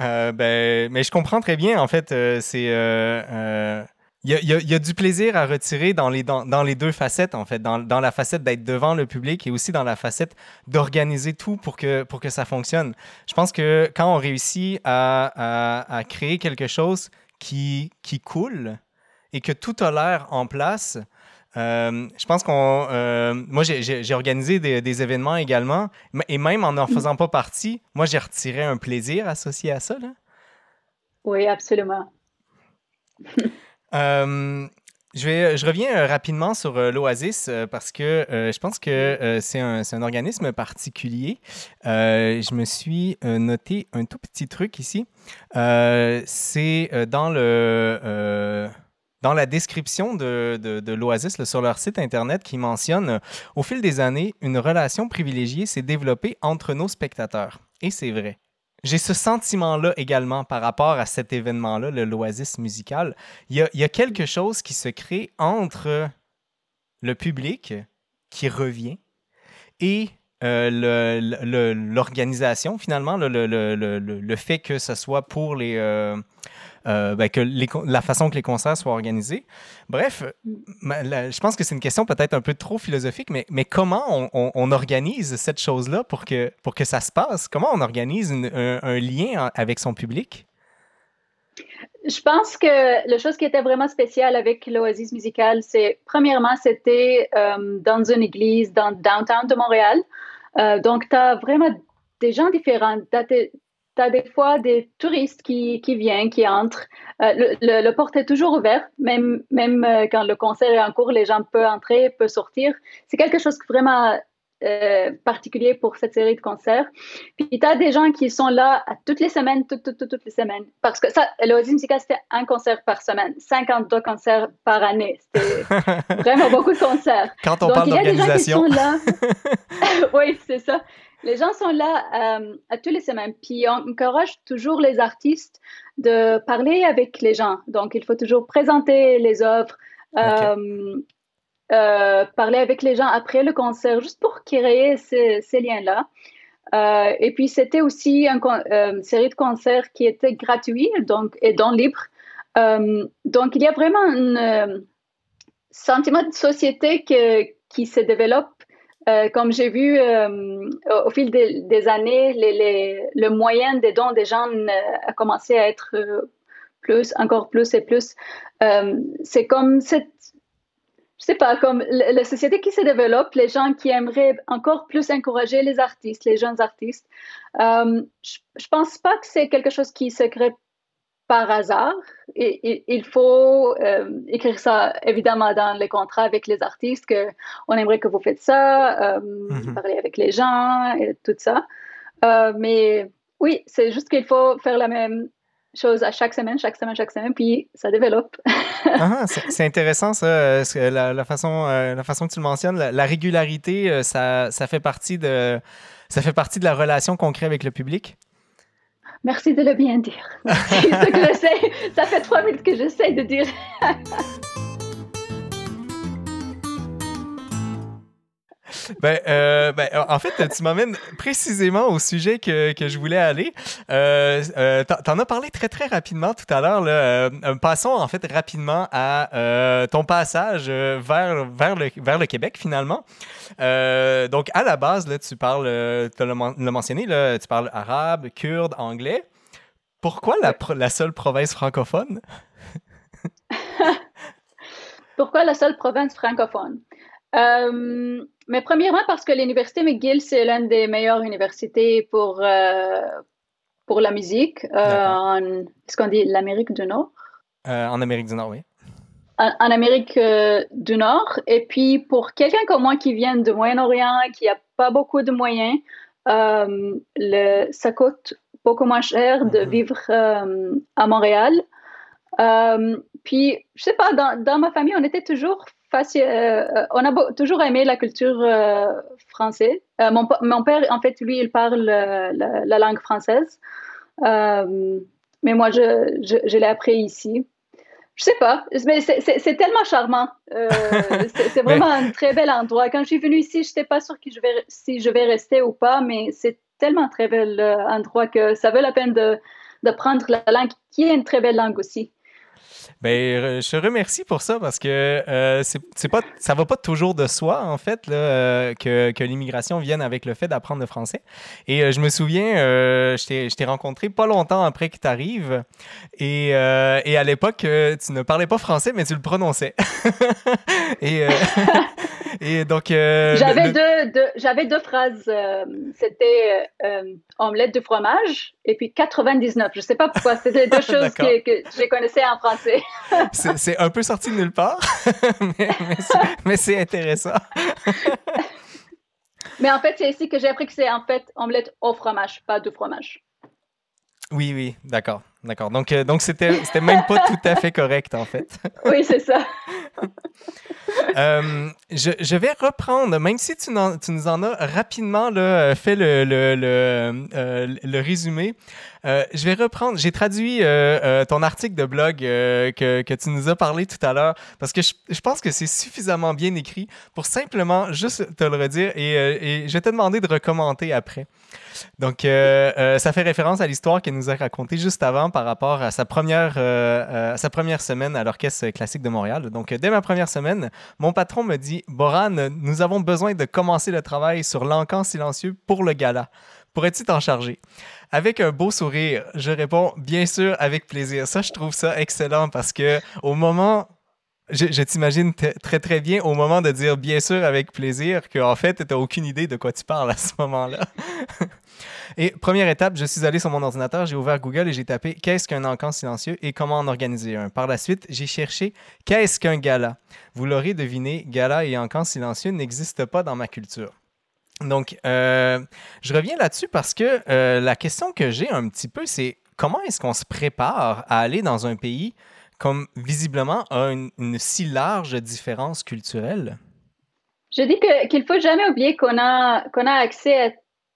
Euh, ben, mais je comprends très bien. En fait, euh, c'est. Euh, il y, a, y, a, du plaisir à retirer dans les, dans, dans les deux facettes, en fait, dans, dans la facette d'être devant le public et aussi dans la facette d'organiser tout pour que, pour que ça fonctionne. Je pense que quand on réussit à, à, à créer quelque chose qui, qui coule, et que tout a l'air en place, euh, je pense qu'on. Euh, moi, j'ai organisé des, événements également, et même en n'en mm. faisant pas partie, moi, j'ai retiré un plaisir associé à ça. Là. Oui, absolument. euh, je, reviens euh, rapidement sur euh, l'Oasis parce que je pense que c'est un, organisme particulier. je me suis noté un tout petit truc ici. c'est dans la description de, de, de l'Oasis sur leur site Internet qui mentionne Au fil des années, une relation privilégiée s'est développée entre nos spectateurs. Et c'est vrai. J'ai ce sentiment-là également par rapport à cet événement-là, le l'Oasis musical. Il y, a, quelque chose qui se crée entre le public qui revient et euh, l'organisation, finalement, le, le, fait que ce soit pour les. Euh, euh, ben, que la façon que les concerts soient organisés. Bref, je pense que c'est une question peut-être un peu trop philosophique, mais, mais comment on, organise cette chose-là pour que, pour que ça se passe? Comment on organise un, lien avec son public? Je pense que la chose qui était vraiment spéciale avec l'Oasis musical, c'est premièrement, c'était dans une église dans downtown de Montréal. Euh, donc, tu as vraiment des gens différents. Tu as, des fois des touristes qui, qui viennent, qui entrent. Euh, le, le, porte est toujours ouvert, même, même euh, quand le concert est en cours, les gens peuvent entrer, peuvent sortir. C'est quelque chose vraiment euh, particulier pour cette série de concerts. Puis tu as des gens qui sont là toutes les semaines, toutes, toutes, toutes, les semaines. Parce que ça, l'Oasis Musical, c'était un concert par semaine, 52 concerts par année. C'était vraiment beaucoup de concerts. Quand on parle d'organisation. oui, c'est ça. Les gens sont là euh, à toutes les semaines. Puis on encourage toujours les artistes de parler avec les gens. Donc, il faut toujours présenter les œuvres. Euh, euh, parler avec les gens après le concert, juste pour créer ces, liens-là. Euh, et puis, c'était aussi une série de concerts qui était gratuit donc, et donc libre. donc, il y a vraiment un sentiment de société qui se développe. Comme j'ai vu au fil des, années, le moyen des dons des gens a commencé à être plus, encore plus et plus. c'est comme je sais pas, comme la société qui se développe, les gens qui aimeraient encore plus encourager les artistes, les jeunes artistes, euh, je, ne pense pas que c'est quelque chose qui se crée par hasard. Et, il faut euh, écrire ça évidemment dans les contrats avec les artistes que on aimerait que vous faites ça, euh, mm-hmm. parler avec les gens et tout ça. mais oui, c'est juste qu'il faut faire la même chose à chaque semaine, chaque semaine, chaque semaine, puis ça développe. ah, c'est intéressant ça, euh, la, la, façon, euh, la façon que tu le mentionnes, la, régularité, euh, ça, ça, fait partie de, ça fait partie de la relation qu'on crée avec le public. Merci de le bien dire. C'est ce que j'essaie. Ça fait trois minutes que j'essaie de dire. Ben, euh, ben, en fait, tu m'amènes précisément au sujet que, que je voulais aller. Euh, euh T'en as parlé très, très rapidement tout à l'heure. Euh, passons en fait rapidement à ton passage vers, vers, le, vers le Québec, finalement. donc, à la base, là, tu parles, tu l'as mentionné, là, tu parles arabe, kurde, anglais. Pourquoi la, la seule province francophone? Pourquoi la seule province francophone? Euh, mais premièrement, parce que l'Université McGill, c'est l'une des meilleures universités pour, euh, pour la musique euh, en, est-ce qu'on dit l'Amérique du Nord? en Amérique du Nord, oui. En, Amérique du Nord. Et puis, pour quelqu'un comme moi qui vient du Moyen-Orient, qui n'a pas beaucoup de moyens, le, ça coûte beaucoup moins cher de mm-hmm. vivre à Montréal. puis, je sais pas, dans, dans ma famille, on était toujours euh, euh, on a toujours aimé la culture euh, française. Mon, mon, père, en fait, lui, il parle la, langue française. mais moi, je, je, l'ai appris ici. Je sais pas, mais c'est tellement charmant. c'est vraiment un très bel endroit. Quand je suis venue ici, je n'étais pas sûre que je vais, si je vais rester ou pas, mais c'est tellement un très bel endroit que ça vaut la peine de, de prendre la langue, qui est une très belle langue aussi. Ben, je te remercie pour ça parce que euh, c'est pas, ça va pas toujours de soi, en fait, là, euh, que, que l'immigration vienne avec le fait d'apprendre le français. Et euh, je me souviens, euh, je t'ai rencontré pas longtemps après que tu arrives. Et, et à l'époque, tu ne parlais pas français, mais tu le prononçais. et, et donc. j'avais deux, j'avais deux phrases. C'était omelette de fromage et puis 99. Je sais pas pourquoi. C'était deux choses que, que je connaissais en français. C'est un peu sorti de nulle part, mais, c'est intéressant. mais en fait, c'est ici que j'ai appris que c'est en fait omelette au fromage, pas de fromage. Oui, oui, d'accord. D'accord. Donc, euh, donc c'était, c'était même pas tout à fait correct, en fait. oui, c'est ça. Euh, je, je, vais reprendre, même si tu, tu nous en as rapidement là, fait le, le, le, euh, le résumé, je vais reprendre. J'ai traduit ton article de blog que, tu nous as parlé tout à l'heure parce que je, pense que c'est suffisamment bien écrit pour simplement juste te le redire et, je vais te demander de recommander après. Donc, euh, euh, ça fait référence à l'histoire qu'elle nous a racontée juste avant par rapport à sa première, euh, sa première semaine à l'Orchestre classique de Montréal. Donc, dès ma première semaine, mon patron me dit Boran, nous avons besoin de commencer le travail sur l'encan silencieux pour le gala. Pourrais-tu t'en charger? Avec un beau sourire, je réponds bien sûr avec plaisir. Ça, je trouve ça excellent parce que au moment je, t'imagine très très bien au moment de dire bien sûr avec plaisir qu'en fait, tu aucune idée de quoi tu parles à ce moment-là. et première étape, je suis allé sur mon ordinateur, j'ai ouvert Google et j'ai tapé qu'est-ce qu'un encan silencieux et comment en organiser un. Par la suite, j'ai cherché qu'est-ce qu'un gala. Vous l'aurez deviné, gala et encan silencieux n'existent pas dans ma culture. Donc, euh, je reviens là-dessus parce que euh, la question que j'ai un petit peu, c'est comment est-ce qu'on se prépare à aller dans un pays comme visiblement a une, si large différence culturelle? Je dis qu'il ne faut jamais oublier qu'on a, qu'on a accès à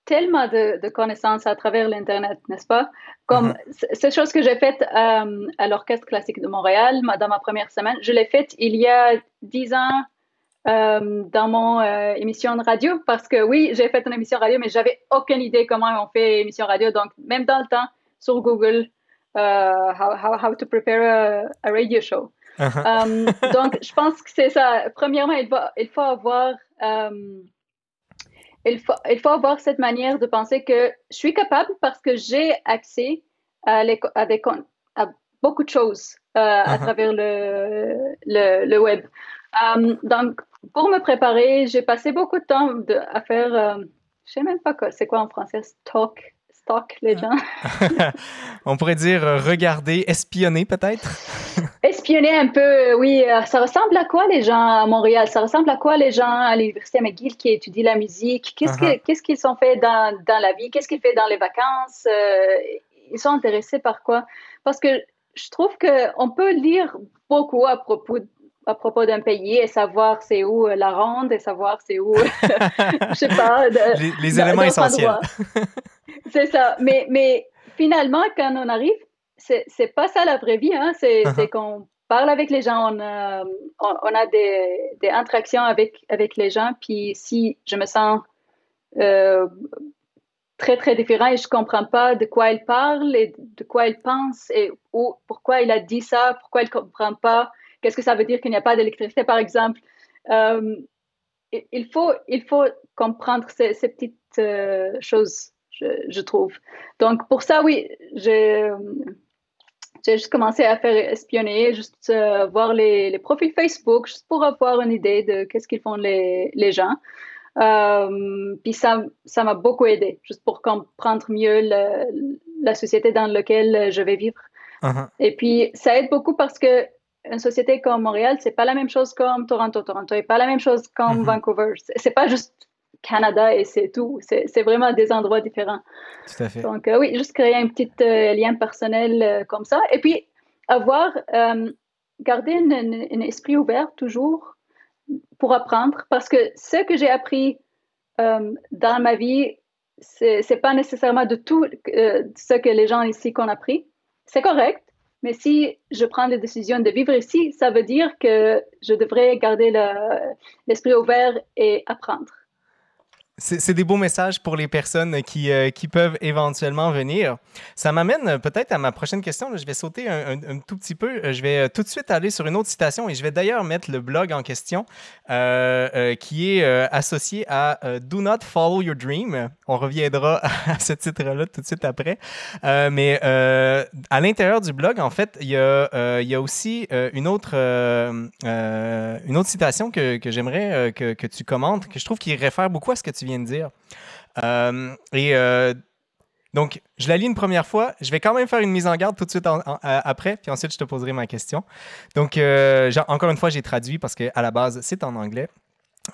tellement de, connaissances à travers l'Internet, n'est-ce pas? Comme mm-hmm. cette chose que j'ai faite euh, à l'Orchestre classique de Montréal dans ma première semaine, je l'ai faite il y a dix ans euh, dans mon euh, émission de radio parce que oui, j'ai fait une émission radio, mais j'avais aucune idée comment on fait émission radio. Donc, même dans le temps, sur Google, Uh, how, how, how to prepare a, a radio show. Uh-huh. Um, donc, je pense que c'est ça. Premièrement, il, va, il faut avoir um, il, faut, il faut avoir cette manière de penser que je suis capable parce que j'ai accès à, les, à, des, à beaucoup de choses uh, à uh-huh. travers le, le, le web. Um, donc, pour me préparer, j'ai passé beaucoup de temps de, à faire, je ne sais même pas quoi, c'est quoi en français, talk les gens? On pourrait dire euh, regarder, espionner peut-être? espionner un peu, oui. Euh, ça ressemble à quoi les gens à Montréal? Ça ressemble à quoi les gens à l'Université McGill qui étudient la musique? Qu'est-ce uh-huh. qu'ils sont fait dans, dans, la vie? Qu'est-ce qu'ils font dans les vacances? Euh, ils sont intéressés par quoi? Parce que je trouve qu'on peut lire beaucoup à propos à propos d'un pays et savoir c'est où la ronde et savoir c'est où, je sais pas. les, éléments essentiels. c'est ça. Mais, mais finalement, quand on arrive, c'est pas ça la vraie vie. Hein? C'est uh-huh. qu'on parle avec les gens, on a, on, a des, des, interactions avec, avec les gens. Puis si je me sens euh, très, très différent et je comprends pas de quoi il parle et de quoi il pense et ou, pourquoi il a dit ça, pourquoi il comprend pas, qu'est-ce que ça veut dire qu'il n'y a pas d'électricité, par exemple? Euh, il, faut, il faut comprendre ces, ces petites euh, choses je, trouve. Donc, pour ça, oui, j'ai juste commencé à faire espionner, juste euh, voir les, les, profils Facebook, juste pour avoir une idée de qu'est-ce qu'ils font les, les gens. Puis ça, ça m'a beaucoup aidé, juste pour comprendre mieux la société dans laquelle je vais vivre. Uh-huh. Et puis, ça aide beaucoup parce que une société comme Montréal, c'est pas la même chose comme Toronto. Toronto n'est pas la même chose comme uh-huh. Vancouver. C'est pas juste Canada et c'est tout. C'est vraiment des endroits différents. Tout à fait. Donc, euh, oui, juste créer un petit euh, lien personnel euh, comme ça. Et puis, avoir, garder un, esprit ouvert toujours pour apprendre. Parce que ce que j'ai appris dans ma vie, c'est pas nécessairement de tout ce que les gens ici ont appris. C'est correct. Mais si je prends la décision de vivre ici, ça veut dire que je devrais garder l'esprit ouvert et apprendre. C'est des beaux messages pour les personnes qui, euh, qui peuvent éventuellement venir. Ça m'amène peut-être à ma prochaine question. Je vais sauter un, tout petit peu. Je vais euh, tout de suite aller sur une autre citation et je vais d'ailleurs mettre le blog en question euh, qui est associé à Do Not Follow Your Dream. On reviendra à ce titre-là tout de suite après. mais à l'intérieur du blog, en fait, il y y a aussi une, autre, une autre citation que, que j'aimerais que, que tu commentes, que je trouve qui réfère beaucoup à ce que tu viens de dire. Euh, et euh, donc, je la lis une première fois. Je vais quand même faire une mise en garde tout de suite après, puis ensuite, je te poserai ma question. Donc, euh, encore une fois, j'ai traduit parce qu'à la base, c'est en anglais.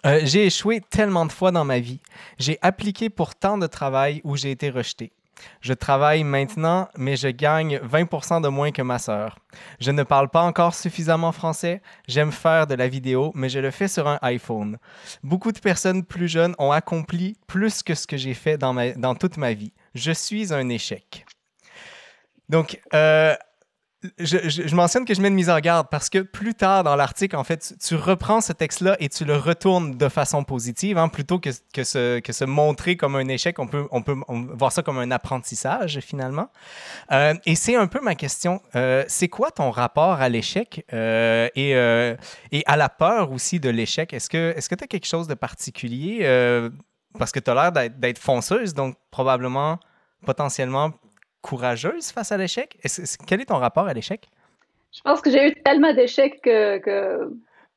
j'ai échoué tellement de fois dans ma vie. J'ai appliqué pour tant de travail où j'ai été rejeté. Je travaille maintenant, mais je gagne 20 de moins que ma sœur. Je ne parle pas encore suffisamment français. J'aime faire de la vidéo, mais je le fais sur un iPhone. Beaucoup de personnes plus jeunes ont accompli plus que ce que j'ai fait dans, toute ma vie. Je suis un échec. Donc, euh, je, mentionne que je mets une mise en garde parce que plus tard dans l'article, en fait, tu, reprends ce texte-là et tu le retournes de façon positive, hein, plutôt que, que, se, que se montrer comme un échec. On peut, on peut voir ça comme un apprentissage, finalement. Euh, et c'est un peu ma question. Euh, c'est quoi ton rapport à l'échec euh, et, et à la peur aussi de l'échec? Est-ce que tu est as quelque chose de particulier? parce que tu as l'air d'être fonceuse, donc probablement, potentiellement courageuse face à l'échec? quel est ton rapport à l'échec? Je pense que j'ai eu tellement d'échecs que,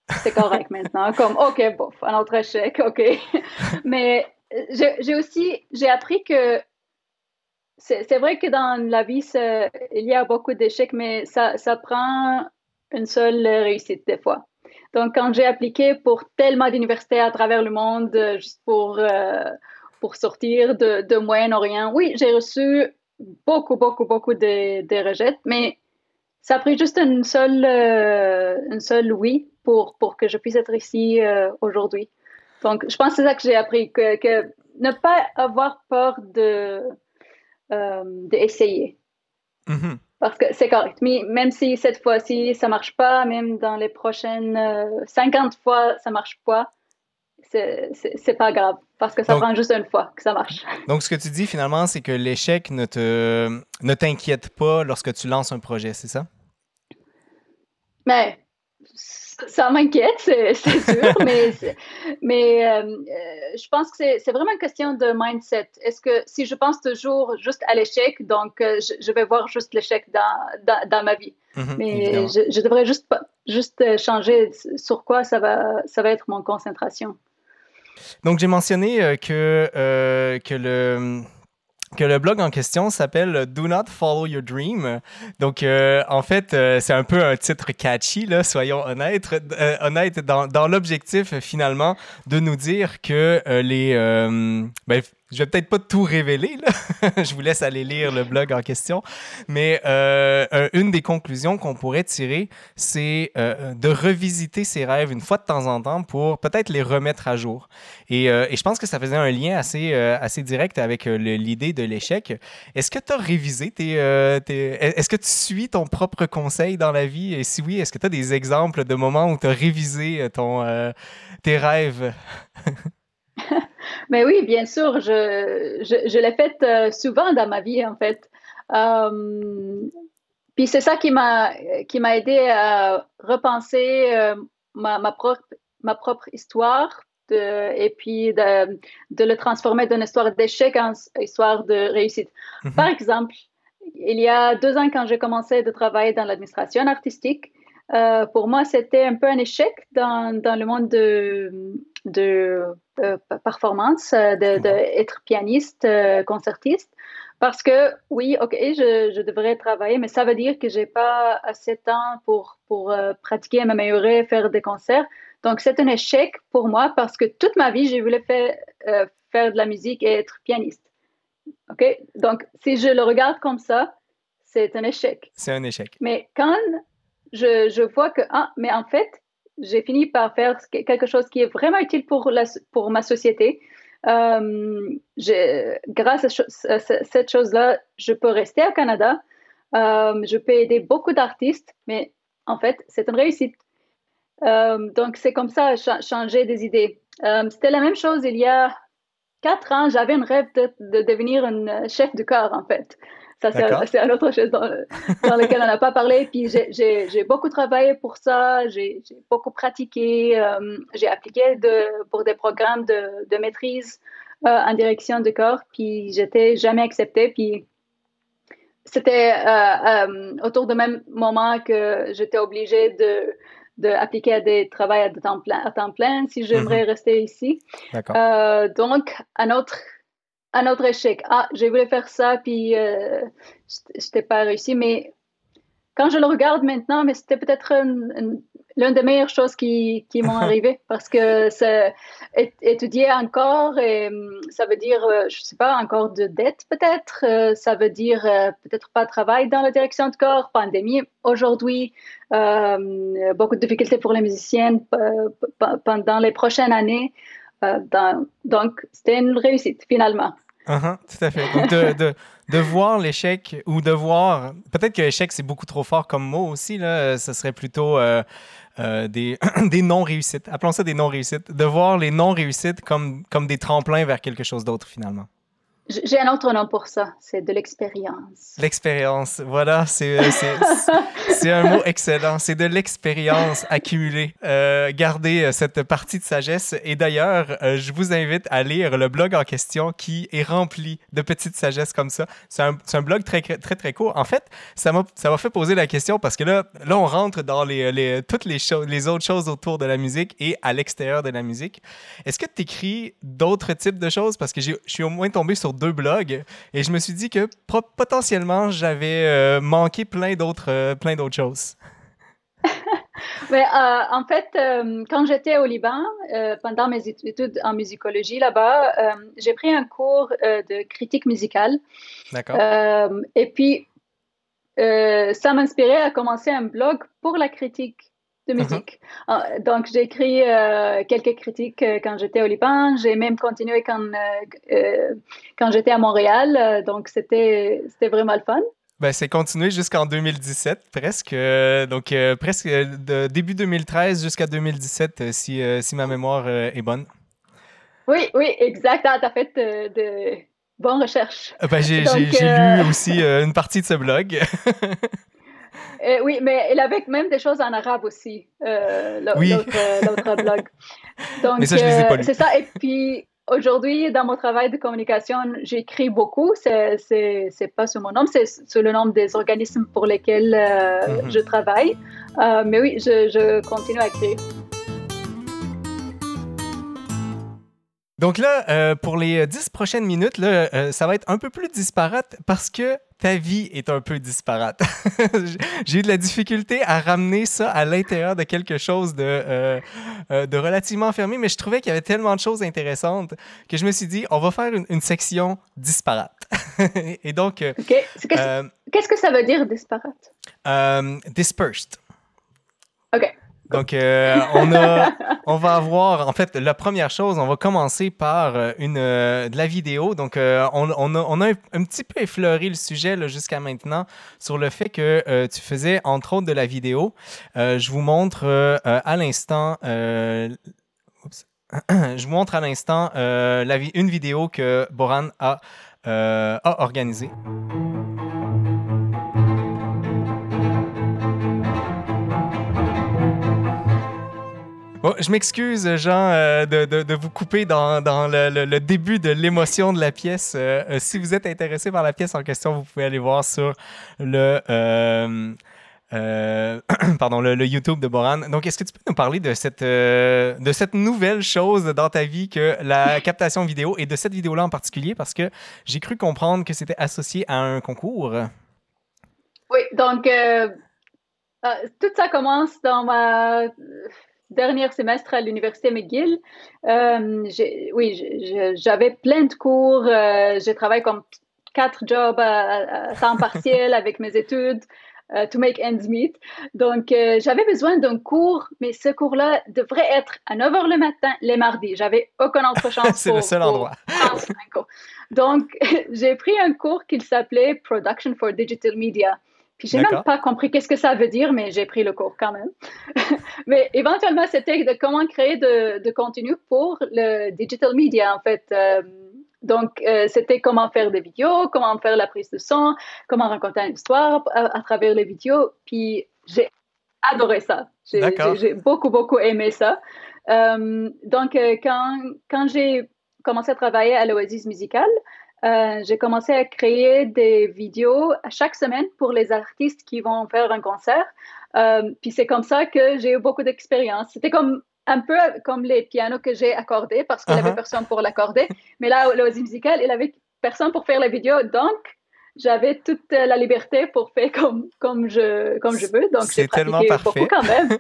c'est correct maintenant. Comme, OK, bof, un autre échec, OK. Mais j'ai aussi, j'ai appris que c'est vrai que dans la vie, il y a beaucoup d'échecs, mais ça, ça prend une seule réussite des fois. Donc, quand j'ai appliqué pour tellement d'universités à travers le monde, juste pour, euh, pour sortir de, de Moyen-Orient, oui, j'ai reçu beaucoup, beaucoup, beaucoup de, de rejets, mais ça a pris juste une seule, euh, une seule oui pour, pour que je puisse être ici euh, aujourd'hui. Donc, je pense que c'est ça que j'ai appris, que, que, ne pas avoir peur de euh, d'essayer. Mm-hmm. Parce que c'est correct. Mais même si cette fois-ci, ça marche pas, même dans les prochaines 50 fois, ça marche pas, c'est pas grave parce que ça prend juste une fois que ça marche. Donc, ce que tu dis finalement, c'est que l'échec ne te ne t'inquiète pas lorsque tu lances un projet, c'est ça? Mais ça m'inquiète, c'est sûr, mais, mais euh, euh, je pense que c'est vraiment une question de mindset. Est-ce que si je pense toujours juste à l'échec, donc euh, je, vais voir juste l'échec dans, dans, ma vie. Mhm, mais je, je, devrais juste, juste changer sur quoi ça va, ça va être mon concentration. Donc, j'ai mentionné euh, que, euh, que le que le blog en question s'appelle Do Not Follow Your Dream. Donc, euh, en fait, c'est un peu un titre catchy, là, soyons honnêtes, honnêtes dans, dans l'objectif, finalement, de nous dire que les... Ben, je vais peut-être pas tout révéler, là. je vous laisse aller lire le blog en question, mais euh, une des conclusions qu'on pourrait tirer, c'est euh, de revisiter ses rêves une fois de temps en temps pour peut-être les remettre à jour. Et, euh, je pense que ça faisait un lien assez, assez direct avec l'idée de l'échec. Est-ce que tu as révisé tes, Est-ce que tu suis ton propre conseil dans la vie? Et si oui, est-ce que tu as des exemples de moments où tu as révisé ton, tes rêves? Mais oui, bien sûr, je, je, l'ai fait euh, souvent dans ma vie, en fait. Euh, puis c'est ça qui m'a, qui m'a aidé à repenser euh, ma, ma, propre, ma propre histoire de, et puis de, de le transformer d'une histoire d'échec en histoire de réussite. Mhm. Par exemple, il y a deux ans, quand j'ai commencé de travailler dans l'administration artistique, pour moi, c'était un peu un échec dans, dans le monde de, de euh, performance, euh, d'être pianiste, euh, concertiste. Parce que oui, ok, je, je, devrais travailler, mais ça veut dire que j'ai pas assez de temps pour, pour pratiquer, m'améliorer, faire des concerts. Donc c'est un échec pour moi parce que toute ma vie, j'ai voulu faire, faire de la musique et être pianiste. Ok, donc si je le regarde comme ça, c'est un échec. C'est un échec. Mais quand je, vois que, ah, mais en fait, j'ai fini par faire quelque chose qui est vraiment utile pour, ma société. Euh, grâce à, cette chose-là, je peux rester au Canada. Euh, je peux aider beaucoup d'artistes, mais en fait, c'est une réussite. Euh, donc, c'est comme ça, changer des idées. C'était la même chose il y a quatre ans, j'avais un rêve de, devenir une chef de corps, en fait. Ça, c'est une autre chose dans, dans laquelle on n'a pas parlé. Puis j'ai beaucoup travaillé pour ça, j'ai beaucoup pratiqué, euh, j'ai appliqué de, pour des programmes de, de maîtrise euh, en direction de corps, puis j'étais jamais acceptée. Puis c'était euh, autour du même moment que j'étais obligée de d'appliquer à des travaux à temps plein, à temps plein si j'aimerais mm-hmm. rester ici. donc, un autre un autre échec. Ah, j'ai voulu faire ça, puis euh, je n'étais pas réussi. Mais quand je le regarde maintenant, mais c'était peut-être l'une des meilleures choses qui, qui m'ont arrivé parce que c'est étudier encore, et, hum, ça veut dire, euh, je ne sais pas, encore de dette peut-être. Euh, ça veut dire peut-être pas de travail dans la direction de corps, pandémie aujourd'hui, beaucoup de difficultés pour les musiciennes pendant les prochaines années. donc, c'était une réussite finalement. Uh-huh, tout à fait. De, voir l'échec ou de voir. Peut-être que l'échec, c'est beaucoup trop fort comme mot aussi. Là, ce serait plutôt euh, euh, des, non-réussites. Appelons ça des non-réussites. De voir les non-réussites comme des tremplins vers quelque chose d'autre, finalement. J'ai un autre nom pour ça, c'est de l'expérience. L'expérience, voilà, c'est euh, un mot excellent. C'est de l'expérience accumulée. Euh, gardez euh, cette partie de sagesse. Et d'ailleurs, euh, je vous invite à lire le blog en question qui est rempli de petites sagesses comme ça. C'est un, un, blog très, très, très court. En fait, ça m'a fait poser la question parce que là, là on rentre dans les, les toutes les, les autres choses autour de la musique et à l'extérieur de la musique. Est-ce que tu écris d'autres types de choses? Parce que je suis au moins tombé sur deux blogs et je me suis dit que potentiellement j'avais euh, manqué plein d'autres euh, plein d'autres choses. Mais, euh, en fait, quand j'étais au Liban, pendant mes études en musicologie là-bas, j'ai pris un cours de critique musicale. D'accord. et puis, ça m'inspirait à commencer un blog pour la critique de uh-huh. musique. Ah, donc, j'ai écrit euh, quelques critiques euh, quand j'étais au Liban. J'ai même continué quand, euh, quand j'étais à Montréal. donc, c'était vraiment le fun. Ben, c'est continué jusqu'en 2017, presque. donc, presque de début 2013 jusqu'à 2017, si, si ma mémoire est bonne. Oui, oui, exact. Ah, tu as fait de, bonnes recherches. Ben, j'ai lu aussi une partie de ce blog. Euh, oui, mais il avait même des choses en arabe aussi, euh, euh, l'autre blog. Donc, mais ça, je les ai pas C'est ça. Et puis, aujourd'hui, dans mon travail de communication, j'écris beaucoup. C'est, c'est, pas sur mon nom, c'est sur le nom des organismes pour lesquels mm-hmm. je travaille. mais oui, je, je continue à écrire. Donc là, pour les dix prochaines minutes, là, ça va être un peu plus disparate parce que ta vie est un peu disparate. J'ai eu de la difficulté à ramener ça à l'intérieur de quelque chose de, euh, euh, de relativement fermé, mais je trouvais qu'il y avait tellement de choses intéressantes que je me suis dit, on va faire une, section disparate. Et donc... Euh, qu'est-ce que ça veut dire disparate? dispersed. OK. Donc, euh, on, a, on va avoir, en fait, la première chose, on va commencer par euh, une, euh, de la vidéo. Donc, on, on, a, on, a, un, petit peu effleuré le sujet jusqu'à maintenant sur le fait que tu faisais, entre autres, de la vidéo. je vous montre à l'instant... je vous montre à l'instant une vidéo que Boran a, a organisée. Je m'excuse, Jean, euh, de, vous couper dans, le, début de l'émotion de la pièce. Euh, euh, si vous êtes intéressé par la pièce en question, vous pouvez aller voir sur le, pardon, le, YouTube de Boran. Donc, est-ce que tu peux nous parler de cette, de cette nouvelle chose dans ta vie que la captation vidéo et de cette vidéo-là en particulier? Parce que j'ai cru comprendre que c'était associé à un concours? Oui, donc, tout ça commence dans ma dernier semestre à l'université McGill, euh, oui, j'avais plein de cours. Euh, j'ai travaillé comme quatre jobs à, temps partiel avec mes études. Euh, to make ends meet. Donc, j'avais besoin d'un cours, mais ce cours-là devrait être à 9 h le matin, les mardis. J'avais aucune autre chance. C'est le seul endroit. Donc, j'ai pris un cours qui s'appelait Production for Digital Media. Puis j'ai même pas compris qu'est-ce que ça veut dire, mais j'ai pris le cours quand même. mais éventuellement, c'était de comment créer de, de, contenu pour le digital media, en fait. Euh, Donc, c'était comment faire des vidéos, comment faire la prise de son, comment raconter une histoire à, travers les vidéos. Puis, j'ai adoré ça. J'ai beaucoup, beaucoup aimé ça. donc, quand, quand j'ai commencé à travailler à l'Oasis Musical, euh, j'ai commencé à créer des vidéos chaque semaine pour les artistes qui vont faire un concert. Euh, puis c'est comme ça que j'ai eu beaucoup d'expérience. C'était comme un peu comme les pianos que j'ai accordés parce qu'il n'y avait uh-huh. personne pour l'accorder. Mais là, l'Oasis Musical, il avait personne pour faire la vidéo. Donc, j'avais toute la liberté pour faire comme, comme, je, comme je veux. Donc, c'est tellement parfait. beaucoup quand même.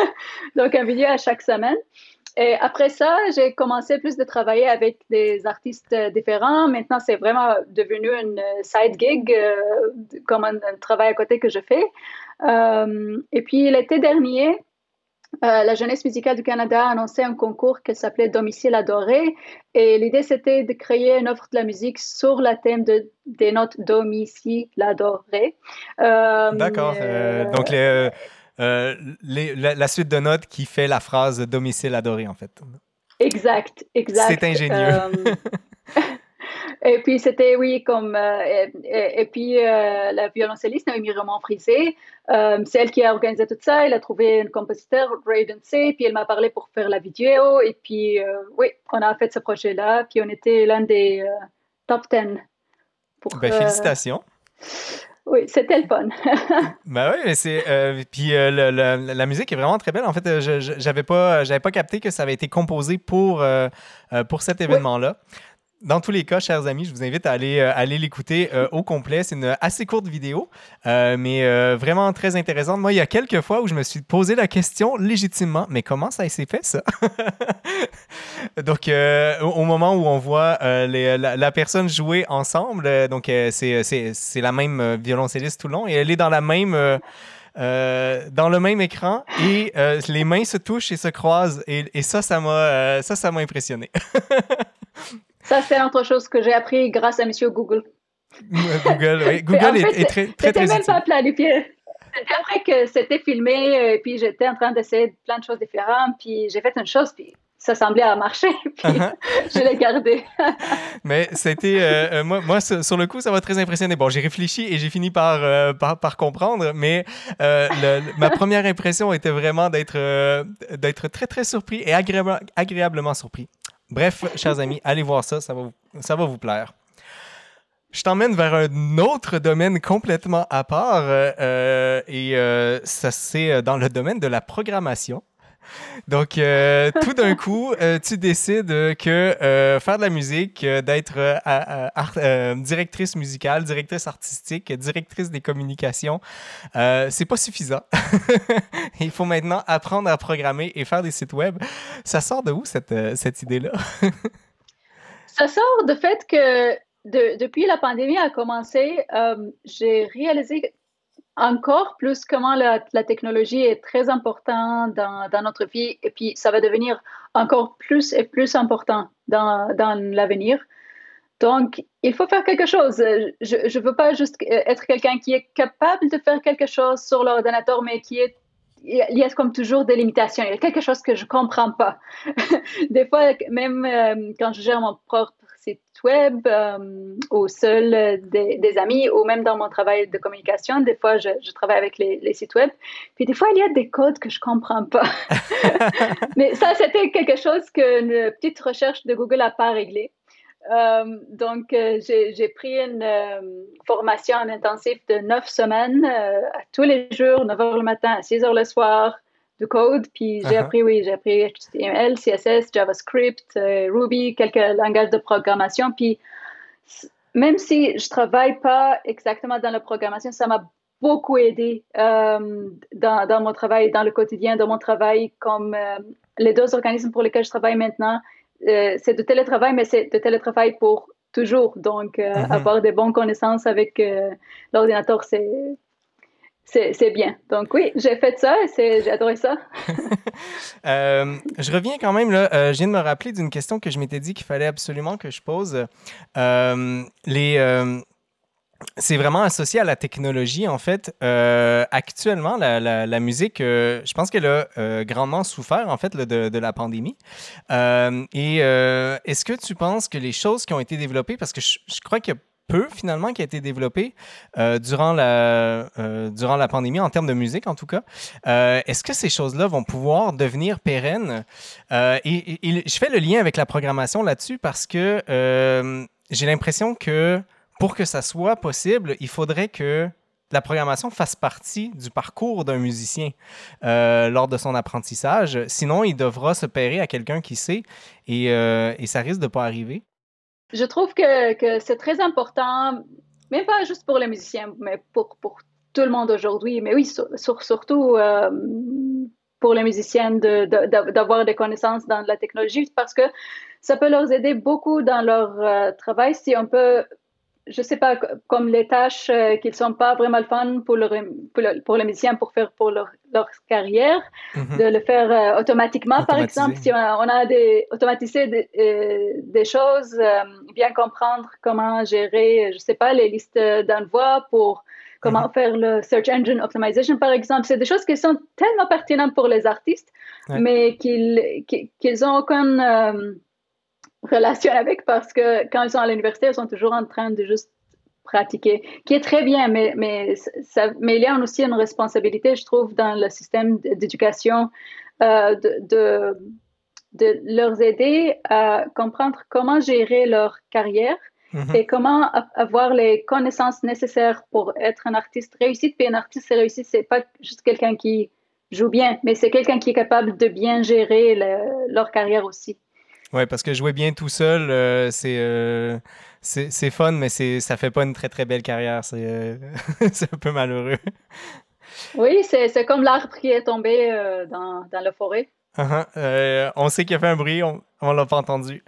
donc, un vidéo à chaque semaine. Et après ça, j'ai commencé plus de travailler avec des artistes différents. Maintenant, c'est vraiment devenu une side gig, euh, comme un, travail à côté que je fais. Euh, et puis, l'été dernier, euh, la jeunesse musicale du Canada a annoncé un concours qui s'appelait Domicile adoré. Et l'idée, c'était de créer une offre de la musique sur le thème de, des notes Domicile adoré. D'accord. donc, les euh, la, suite de notes qui fait la phrase domicile adoré, en fait. Exact, exact. C'est ingénieux. Euh, et puis, c'était, oui, comme. Euh, et, puis, la violoncelliste Naomi Roman Frisé, c'est elle qui a organisé tout ça. Elle a trouvé un compositeur, Ray C, puis elle m'a parlé pour faire la vidéo. Et puis, oui, on a fait ce projet-là. Puis, on était l'un des top 10. Pour, ben, félicitations. Oui, c'était le fun. ben oui, mais c'est. Euh, puis euh, la musique est vraiment très belle. En fait, euh, je j'avais pas, j'avais pas capté que ça avait été composé pour, pour cet événement-là dans tous les cas, chers amis, je vous invite à aller, euh, l'écouter euh, au complet. C'est une assez courte vidéo, euh, mais vraiment très intéressante. Moi, il y a quelques fois où je me suis posé la question légitimement, mais comment ça s'est fait ça? donc, au moment où on voit la, personne jouer ensemble, donc c'est la même violoncelliste tout le long, et elle est dans le même écran et les mains se touchent et se croisent et, ça ça m'a impressionné Ça, c'est autre chose que j'ai appris grâce à Monsieur Google. Google, oui. Google est, très, très, très, même pas planifié. Après que c'était filmé, et euh, puis j'étais en train d'essayer plein de choses différentes, puis j'ai fait une chose, puis ça semblait à marcher, puis uh-huh. je l'ai gardé. Mais c'était, euh, euh, moi, moi, sur le coup, ça m'a très impressionné. Bon, j'ai réfléchi et j'ai fini par, par, par, comprendre, mais ma première impression était vraiment d'être, d'être très, très surpris et agréablement surpris. Bref, chers amis, allez voir ça, ça va vous, ça va vous plaire. Je t'emmène vers un autre domaine complètement à part euh, euh, et euh, ça c'est dans le domaine de la programmation. Donc, euh, tout d'un coup, euh, tu décides que euh, faire de la musique, d'être directrice musicale, directrice artistique, directrice des communications, c'est pas suffisant. Il faut maintenant apprendre à programmer et faire des sites web. Ça sort de où cette, cette idée-là? Ça sort du fait que depuis la pandémie a commencé, j'ai réalisé encore plus comment la, technologie est très importante dans, notre vie et puis ça va devenir encore plus et plus important dans, dans l'avenir. Donc, il faut faire quelque chose. Je ne veux pas juste être quelqu'un qui est capable de faire quelque chose sur l'ordinateur, mais qui est il y a comme toujours des limitations. Il y a quelque chose que je ne comprends pas. des fois, même euh, quand je gère mon propre site web euh, ou seul euh, des, amis ou même dans mon travail de communication, des fois je, travaille avec les, sites web. Puis des fois il y a des codes que je comprends pas. Mais ça c'était quelque chose que petite recherche de Google n'a pas réglé. Euh, donc, j'ai pris une formation en intensif de neuf semaines, tous les jours, 9 heures le matin à 6 heures le soir, de code. Puis j'ai uh-huh. appris, oui, j'ai appris HTML, CSS, JavaScript, euh, Ruby, quelques langages de programmation. Puis même si je travaille pas exactement dans la programmation, ça m'a beaucoup aidé euh, dans, dans, mon travail, dans le quotidien, dans mon travail, comme euh, les deux organismes pour lesquels je travaille maintenant. c'est de télétravail, mais c'est de télétravail pour toujours. Donc, uh-huh. avoir des bonnes connaissances avec l'ordinateur, c'est c'est bien. Donc oui, j'ai fait ça et j'ai adoré ça. Euh, je reviens quand même, là, euh, je viens de me rappeler d'une question que je m'étais dit qu'il fallait absolument que je pose. Euh, c'est vraiment associé à la technologie, en fait. Actuellement, la, musique, euh, je pense qu'elle a grandement souffert, en fait, de, la pandémie. et est-ce que tu penses que les choses qui ont été développées, parce que je, crois qu'il y a peu, finalement, qui a été développé durant, la, durant la pandémie, en termes de musique, en tout cas, est-ce que ces choses-là vont pouvoir devenir pérennes? et, je fais le lien avec la programmation là-dessus parce que j'ai l'impression que pour que ça soit possible, il faudrait que la programmation fasse partie du parcours d'un musicien euh, lors de son apprentissage. Sinon, il devra se pairer à quelqu'un qui sait et, euh, et, ça risque de ne pas arriver. Je trouve que, que c'est très important, même pas juste pour les musiciens, mais pour, pour tout le monde aujourd'hui. Mais oui, surtout euh, pour les musiciens d'avoir des connaissances dans la technologie parce que ça peut leur aider beaucoup dans leur travail si on peut je sais pas, comme les tâches euh, qui ne sont pas vraiment le fun pour, pour, les musiciens pour faire pour leur, leur carrière, mhm. de le faire euh, automatiquement, par exemple, si on a, des, automatisé des, euh, des choses, bien comprendre comment gérer, je sais pas, les listes d'envoi pour comment mhm. faire le search engine optimization, par exemple. C'est des choses qui sont tellement pertinentes pour les artistes, mais qu'ils qu'ils ont aucun relation avec parce que quand ils sont à l'université, ils sont toujours en train de juste pratiquer, qui est très bien, mais, mais, ça, mais il y a aussi une responsabilité, je trouve, dans le système d'éducation euh, de, de, leur aider à comprendre comment gérer leur carrière mhm. et comment avoir les connaissances nécessaires pour être un artiste réussi. Puis un artiste réussi, c'est pas juste quelqu'un qui joue bien, mais c'est quelqu'un qui est capable de bien gérer leur carrière aussi. Oui, parce que jouer bien tout seul, euh, euh, c'est, c'est, fun, mais c'est, ça fait pas une très très belle carrière. C'est, euh, c'est un peu malheureux. Oui, c'est, c'est comme l'arbre qui est tombé dans, dans, la forêt. Uh-huh. on sait qu'il a fait un bruit, on ne l'a pas entendu.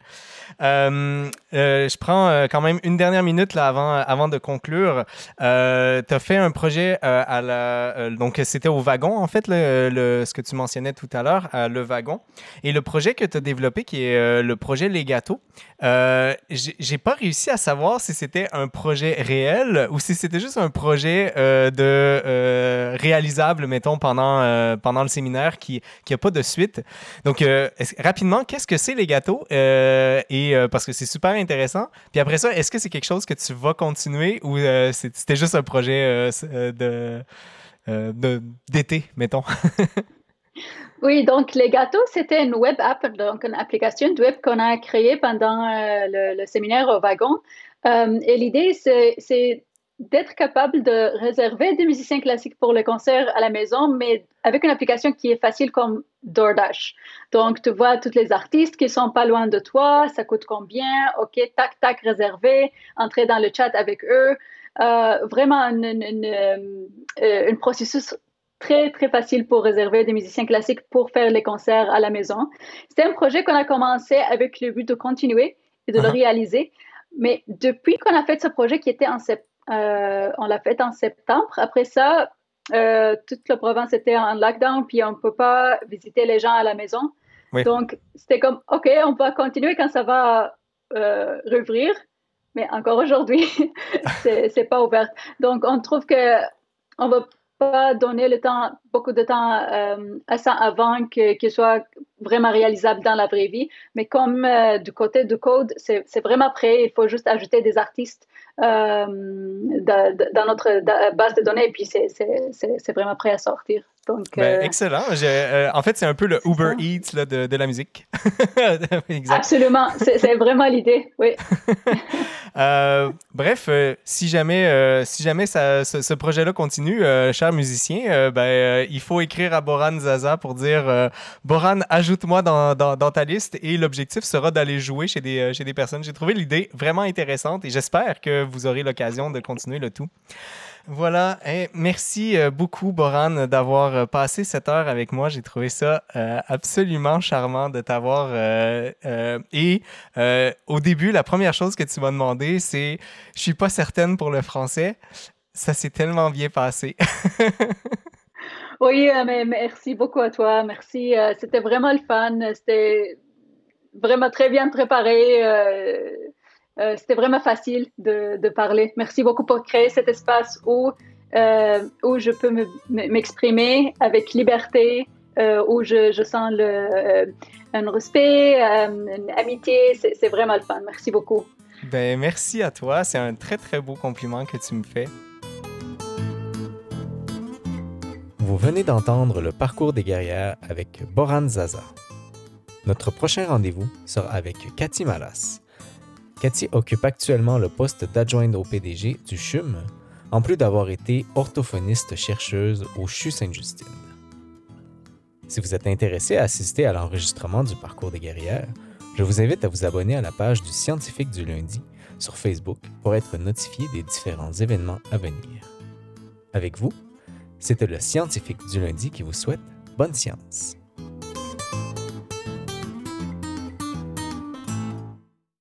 Euh, euh, je prends euh, quand même une dernière minute là, avant, avant de conclure. tu as fait un projet à la. donc, c'était au wagon, en fait, le, ce que tu mentionnais tout à l'heure, le wagon. Et le projet que tu as développé, qui est le projet Legato, j'ai pas réussi à savoir si c'était un projet réel ou si c'était juste un projet de réalisable, mettons, pendant, pendant le séminaire qui n'a pas de suite. Donc, rapidement, qu'est-ce que c'est Legato? et euh, parce que c'est super intéressant. Puis après ça, est-ce que c'est quelque chose que tu vas continuer ou euh, c'était juste un projet euh, de, d'été, mettons? oui, donc les gâteaux, c'était une web app, donc une application web qu'on a créée pendant le, séminaire au wagon. et l'idée, c'est d'être capable de réserver des musiciens classiques pour les concerts à la maison, mais avec une application qui est facile comme DoorDash. Donc, tu vois tous les artistes qui sont pas loin de toi, ça coûte combien, ok, tac, tac, réservé, entrer dans le chat avec eux. Euh, vraiment un euh, processus très, très facile pour réserver des musiciens classiques pour faire les concerts à la maison. C'était un projet qu'on a commencé avec le but de continuer et de le uh-huh. réaliser. Mais depuis qu'on a fait ce projet qui était en septembre, on l'a fait en septembre. Après ça, euh, toute la province était en lockdown, puis on ne peut pas visiter les gens à la maison. Donc, c'était comme, OK, on va continuer quand ça va euh, rouvrir, mais encore aujourd'hui, c'est pas ouvert. Donc, on trouve que on va pas donner le temps, beaucoup de temps euh, à ça avant qu'il soit vraiment réalisable dans la vraie vie. Mais comme euh, du côté du code, c'est vraiment prêt. Il faut juste ajouter des artistes euh, dans notre base de données et puis c'est vraiment prêt à sortir. Donc, ben, excellent. en fait, c'est un peu le Uber Eats de, de, la musique. Absolument. C'est vraiment l'idée. Oui. Euh, bref, euh, si jamais, euh, si jamais ça, ce, projet-là continue, cher musicien, ben, il faut écrire à Boran Zaza pour dire Boran, ajoute-moi dans, dans, ta liste et l'objectif sera d'aller jouer chez des, chez des personnes. J'ai trouvé l'idée vraiment intéressante et j'espère que vous aurez l'occasion de continuer le tout. Voilà. merci euh, beaucoup, Boran, d'avoir euh, passé cette heure avec moi. J'ai trouvé ça euh, absolument charmant de t'avoir. et au début, la première chose que tu m'as demandé, c'est Je suis pas certaine pour le français. Ça s'est tellement bien passé. oui, mais merci beaucoup à toi. Merci. C'était vraiment le fun. C'était vraiment très bien préparé. C'était vraiment facile de, de, parler. Merci beaucoup pour créer cet espace où, où je peux m'exprimer avec liberté, où je, je sens le, un respect, une amitié. C'est vraiment le fun. Merci beaucoup. Ben, merci à toi. C'est un très, très beau compliment que tu me fais. Vous venez d'entendre le parcours des guerrières avec Boran Zaza. Notre prochain rendez-vous sera avec Cathy Malas. Cathy occupe actuellement le poste d'adjointe au PDG du CHUM, en plus d'avoir été orthophoniste chercheuse au CHU Sainte-Justine. Si vous êtes intéressé à assister à l'enregistrement du parcours des guerrières, je vous invite à vous abonner à la page du Scientifique du lundi sur Facebook pour être notifié des différents événements à venir. Avec vous, c'était le Scientifique du lundi qui vous souhaite bonne science.